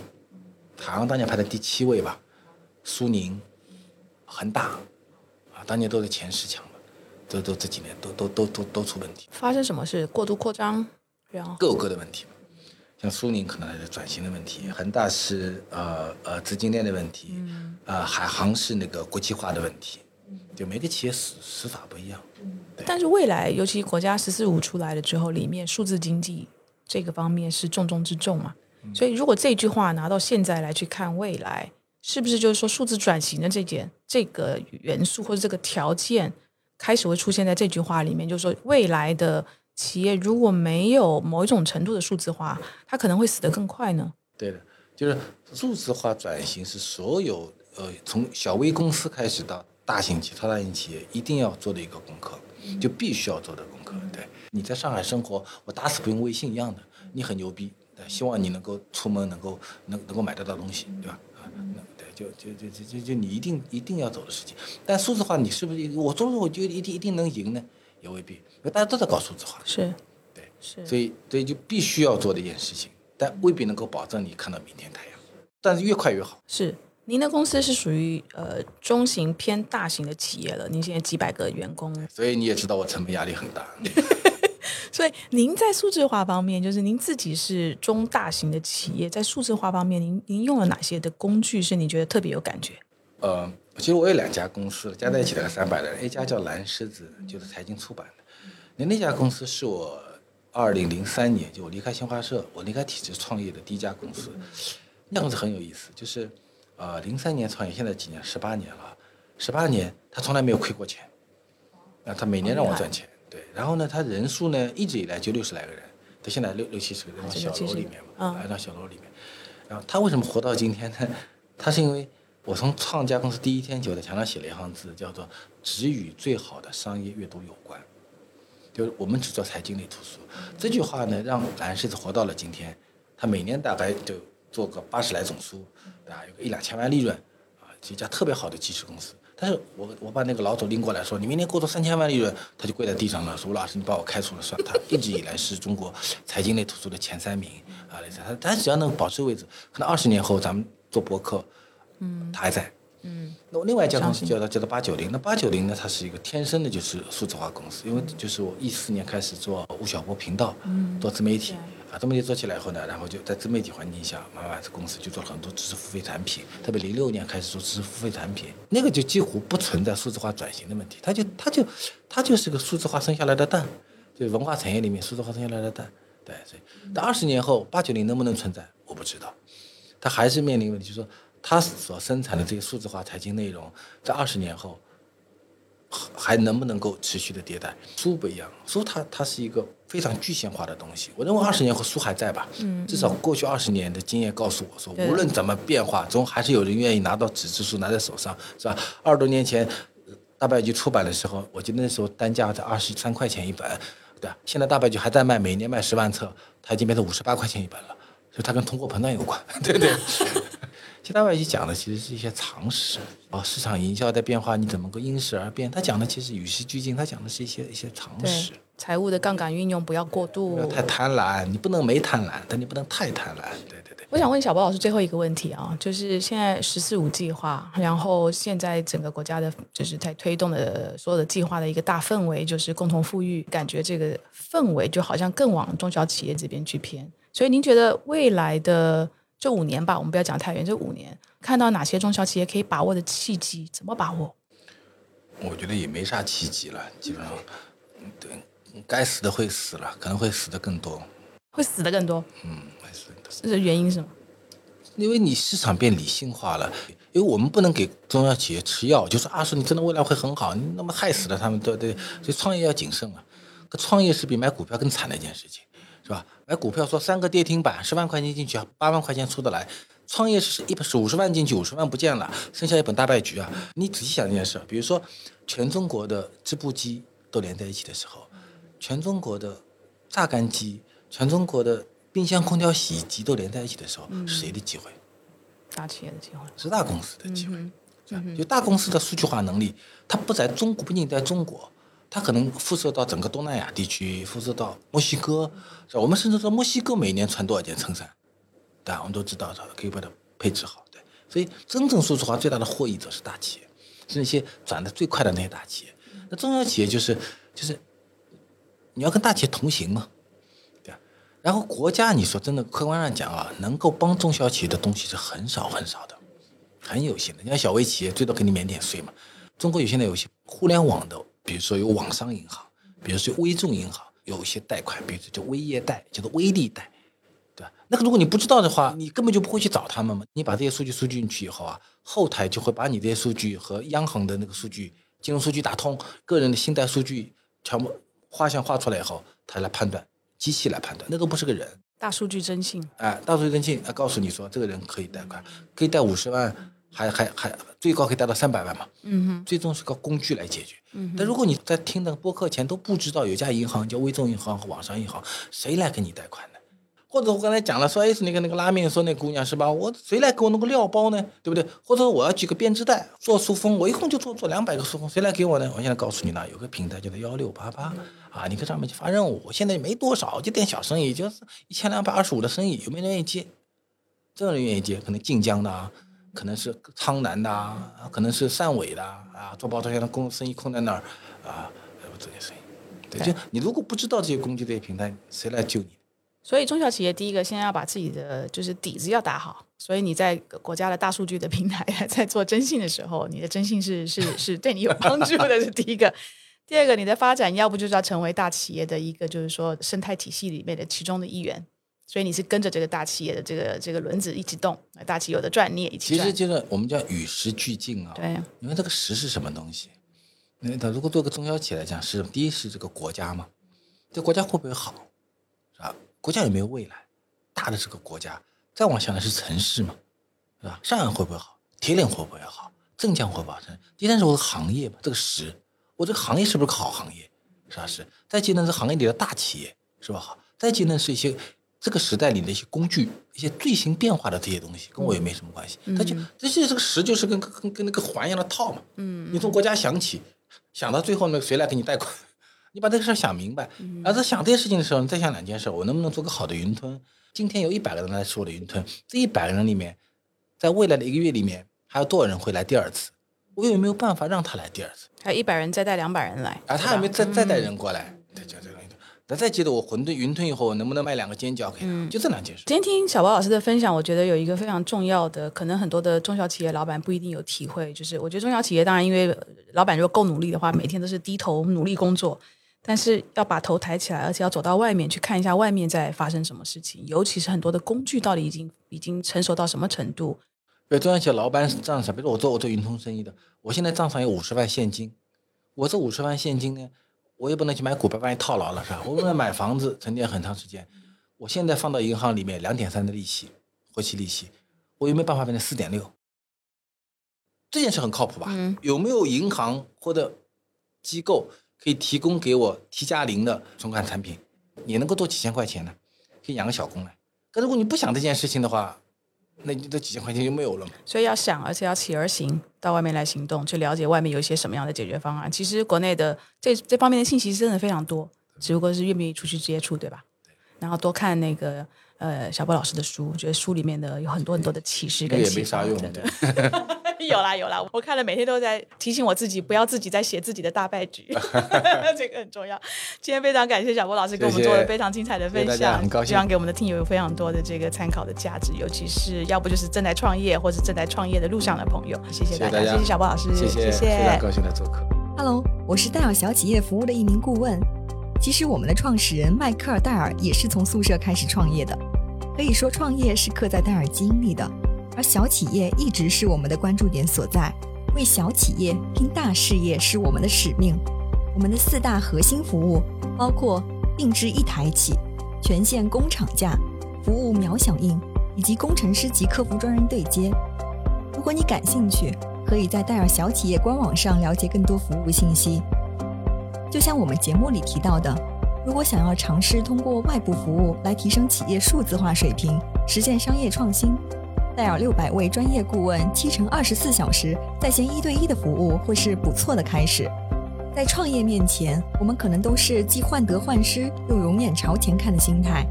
Speaker 1: 海航当年排在第七位吧，苏宁、恒大，啊，当年都是前十强的，都都这几年都都都都都出问题。
Speaker 2: 发生什么事？过度扩张，然后
Speaker 1: 各有各的问题。像苏宁可能还是转型的问题，恒大是呃呃资金链的问题，呃海航是那个国际化的问题，就每个企业死死法不一样。
Speaker 2: 但是未来，尤其国家“十四五”出来了之后，里面数字经济这个方面是重中之重嘛。所以，如果这句话拿到现在来去看未来，是不是就是说数字转型的这件这个元素或者这个条件开始会出现在这句话里面？就是说，未来的企业如果没有某一种程度的数字化，它可能会死得更快呢？
Speaker 1: 对的，就是数字化转型是所有呃从小微公司开始到大型企业、超大型企业一定要做的一个功课，就必须要做的功课。对，你在上海生活，我打死不用微信一样的，你很牛逼，对，希望你能够出门能够能能够买得到东西，对吧？啊，那对，就就就就就就你一定一定要走的事情。但数字化你是不是我做了我就一定一定能赢呢？也未必，因为大家都在搞数字化。
Speaker 2: 是，
Speaker 1: 对，
Speaker 2: 是，
Speaker 1: 所以所以就必须要做的一件事情，但未必能够保证你看到明天太阳，但是越快越好。
Speaker 2: 是。您的公司是属于呃中型偏大型的企业了，您现在几百个员工，
Speaker 1: 所以你也知道我成本压力很大。(laughs)
Speaker 2: 所以您在数字化方面，就是您自己是中大型的企业，在数字化方面，您您用了哪些的工具是你觉得特别有感觉？
Speaker 1: 呃，其实我有两家公司，加在一起大概三百人，一家叫蓝狮子，就是财经出版的。那那家公司是我二零零三年就我离开新华社，我离开体制创业的第一家公司。那公司很有意思，就是呃零三年创业，现在几年？十八年了，十八年他从来没有亏过钱，啊他每年让我赚钱。对，然后呢，他人数呢一直以来就六十来个人，他现在六六七十个人，小楼里面嘛，来到小楼里面。然后他为什么活到今天呢？他是因为我从创家公司第一天就在墙上写了一行字，叫做“只与最好的商业阅读有关”，就是我们只做财经类图书。这句话呢，让蓝狮子活到了今天。他每年大概就做个八十来种书，对吧？有个一两千万利润，啊，是一家特别好的技术公司。但是我我把那个老总拎过来说，你明年给我做三千万利润，他就跪在地上了，说吴老师，你把我开除了算。他一直以来是中国财经类图书的前三名啊，他他只要能保持位置，可能二十年后咱们做博客，嗯，他还在，嗯。那我另外一家公司叫他叫做八九零，那八九零呢，它是一个天生的就是数字化公司，因为就是我一四年开始做吴晓波频道，嗯，做自媒体。啊，自媒体做起来以后呢，然后就在自媒体环境下，慢慢这公司就做了很多知识付费产品。特别零六年开始做知识付费产品，那个就几乎不存在数字化转型的问题，它就它就它就是个数字化生下来的蛋，就文化产业里面数字化生下来的蛋。对，所以但二十年后八九零能不能存在，我不知道。它还是面临问题，就是说它所生产的这些数字化财经内容，在二十年后。还能不能够持续的迭代？书不一样，书它它是一个非常具象化的东西。我认为二十年后书还在吧？嗯，至少过去二十年的经验告诉我说，无论怎么变化，总还是有人愿意拿到纸质书拿在手上，是吧？二十多年前大白局出版的时候，我记得那时候单价在二十三块钱一本，对吧？现在大白局还在卖，每年卖十万册，它已经变成五十八块钱一本了，所以它跟通货膨胀有关，(laughs) 对不对？其他外语讲的其实是一些常识哦，市场营销在变化你怎么个因时而变？他讲的其实与时俱进，他讲的是一些一些常识。
Speaker 2: 财务的杠杆运用不要过度，
Speaker 1: 不要太贪婪，你不能没贪婪，但你不能太贪婪。对对对。
Speaker 2: 我想问小波老师最后一个问题啊，就是现在“十四五”计划，然后现在整个国家的就是在推动的所有的计划的一个大氛围，就是共同富裕，感觉这个氛围就好像更往中小企业这边去偏。所以您觉得未来的？这五年吧，我们不要讲太远。这五年看到哪些中小企业可以把握的契机？怎么把握？
Speaker 1: 我觉得也没啥契机了，基本上，对，该死的会死了，可能会死的更多。
Speaker 2: 会死的更多？
Speaker 1: 嗯，会死
Speaker 2: 的。这原因是什么？
Speaker 1: 因为你市场变理性化了。因为我们不能给中小企业吃药，就是啊，说你真的未来会很好，你那么害死了他们，对对。所以创业要谨慎了。可创业是比买股票更惨的一件事情。是吧？买股票说三个跌停板，十万块钱进去，八万块钱出得来。创业是一百五十万进去，五十万不见了，剩下一本大败局啊！你仔细想这件事，比如说全中国的织布机都连在一起的时候，全中国的榨干机、全中国的冰箱、空调、洗衣机都连在一起的时候，是谁的机会？
Speaker 2: 大企业的机会，
Speaker 1: 是大公司的机会。就大公司的数据化能力，它不在中国，不仅在中国。它可能辐射到整个东南亚地区，辐射到墨西哥，我们甚至说墨西哥每年穿多少件衬衫，对？我们都知道的，可以把它配置好，对。所以真正数字化最大的获益者是大企业，是那些转的最快的那些大企业。那中小企业就是就是你要跟大企业同行嘛，对吧？然后国家，你说真的，客观上讲啊，能够帮中小企业的东西是很少很少的，很有限的。你看小微企业最多给你免点税嘛。中国有现在有些互联网的。比如说有网商银行，比如说微众银行，有一些贷款，比如说叫微业贷，叫做微利贷，对吧？那个如果你不知道的话，你根本就不会去找他们嘛。你把这些数据输进去以后啊，后台就会把你这些数据和央行的那个数据、金融数据打通，个人的信贷数据全部画像画出来以后，它来判断，机器来判断，那都不是个人。
Speaker 2: 大数据征信，
Speaker 1: 哎，大数据征信，啊，告诉你说这个人可以贷款，可以贷五十万。还还还最高可以达到三百万嘛？嗯哼，最终是靠工具来解决。嗯，但如果你在听的播客前都不知道有家银行叫微众银行和网商银行，谁来给你贷款呢？或者我刚才讲了说，哎，是那个那个拉面说那姑娘是吧？我谁来给我弄个料包呢？对不对？或者我要举个编织袋做塑封，我一共就做做两百个塑封，谁来给我呢？我现在告诉你了，有个平台叫做幺六八八啊，你搁上面去发任务。现在没多少，就点小生意，就是一千两百二十五的生意，有没有人愿意接？这个人愿意接，可能晋江的啊。可能是苍南的啊，可能是汕尾的啊，做包装箱的工生意空在那儿啊，做点生意。对，就你如果不知道这些工具、这些平台，谁来救你？
Speaker 2: 所以中小企业第一个先要把自己的就是底子要打好。所以你在国家的大数据的平台在做征信的时候，你的征信是是 (laughs) 是对你有帮助的，是第一个。第二个，你的发展要不就是要成为大企业的一个就是说生态体系里面的其中的一员。所以你是跟着这个大企业的这个这个轮子一起动，大企业的转，你也一起
Speaker 1: 转。其实就是我们叫与时俱进啊。
Speaker 2: 对。
Speaker 1: 因为这个时是什么东西？因为它如果做个中小企业来讲，是第一是这个国家嘛，这国家会不会好，是吧？国家有没有未来？大的这个国家，再往下呢是城市嘛，是吧？上海会不会好？铁岭会不会好？镇江会不会好？第三是我的行业嘛，这个时，我这个行业是不是个好行业？是吧？是。再接呢是行业里的大企业，是吧？好。再接呢是一些。这个时代里的一些工具，一些最新变化的这些东西，跟我也没什么关系。它就这些这个时就是跟跟跟那个环一样的套嘛。嗯，你从国家想起，想到最后呢，谁来给你贷款？(laughs) 你把这个事儿想明白。而在想这些事情的时候，你再想两件事：我能不能做个好的云吞？今天有一百个人来吃我的云吞，这一百个人里面，在未来的一个月里面，还有多少人会来第二次？我有没有办法让他来第二次？
Speaker 2: 还有一百人再带两百人来，
Speaker 1: 啊，他有没有再再带人过来？那再接着我馄饨云吞以后，我能不能卖两个煎饺给他？就这两件事。
Speaker 2: 今天听小包老师的分享，我觉得有一个非常重要的，可能很多的中小企业老板不一定有体会，就是我觉得中小企业当然因为老板如果够努力的话，每天都是低头努力工作，但是要把头抬起来，而且要走到外面去看一下外面在发生什么事情，尤其是很多的工具到底已经已经成熟到什么程度。
Speaker 1: 比如中小企业老板账上，比如说我做我做云通生意的，我现在账上有五十万现金，我这五十万现金呢？我也不能去买股票，万一套牢了是吧？我们买房子沉淀很长时间，我现在放到银行里面两点三的利息，活期利息，我有没有办法变成四点六？这件事很靠谱吧？有没有银行或者机构可以提供给我 T 加零的存款产品，也能够多几千块钱呢？可以养个小工来。可如果你不想这件事情的话，那你这几千块钱就没有了嘛？
Speaker 2: 所以要想，而且要起而行，到外面来行动，去了解外面有一些什么样的解决方案。其实国内的这这方面的信息真的非常多，只不过是愿不愿意出去接触，对吧？然后多看那个呃小波老师的书，我觉得书里面的有很多很多的启示跟启发，
Speaker 1: 真
Speaker 2: 的。(laughs) (laughs) 有啦有啦，我看了每天都在提醒我自己，不要自己在写自己的大败局 (laughs) (laughs) 这个很重要。今天非常感谢小波老师给我们做了非常精彩的分享，希望给我们的听友有非常多的这个参考的价值，尤其是要不就是正在创业或者正在创业的路上的朋友。谢谢大家，谢谢小波老师，
Speaker 1: 谢谢，非常高兴来做客。
Speaker 4: Hello，我是戴尔小企业服务的一名顾问。其实我们的创始人迈克尔戴尔也是从宿舍开始创业的，可以说创业是刻在戴尔基因里的。而小企业一直是我们的关注点所在，为小企业拼大事业是我们的使命。我们的四大核心服务包括定制一台起、全线工厂价、服务秒响应以及工程师及客服专人对接。如果你感兴趣，可以在戴尔小企业官网上了解更多服务信息。就像我们节目里提到的，如果想要尝试通过外部服务来提升企业数字化水平，实现商业创新。戴尔六百位专业顾问，七乘二十四小时在线一对一的服务，会是不错的开始。在创业面前，我们可能都是既患得患失又永远朝前看的心态。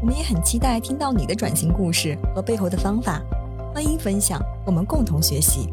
Speaker 4: 我们也很期待听到你的转型故事和背后的方法，欢迎分享，我们共同学习。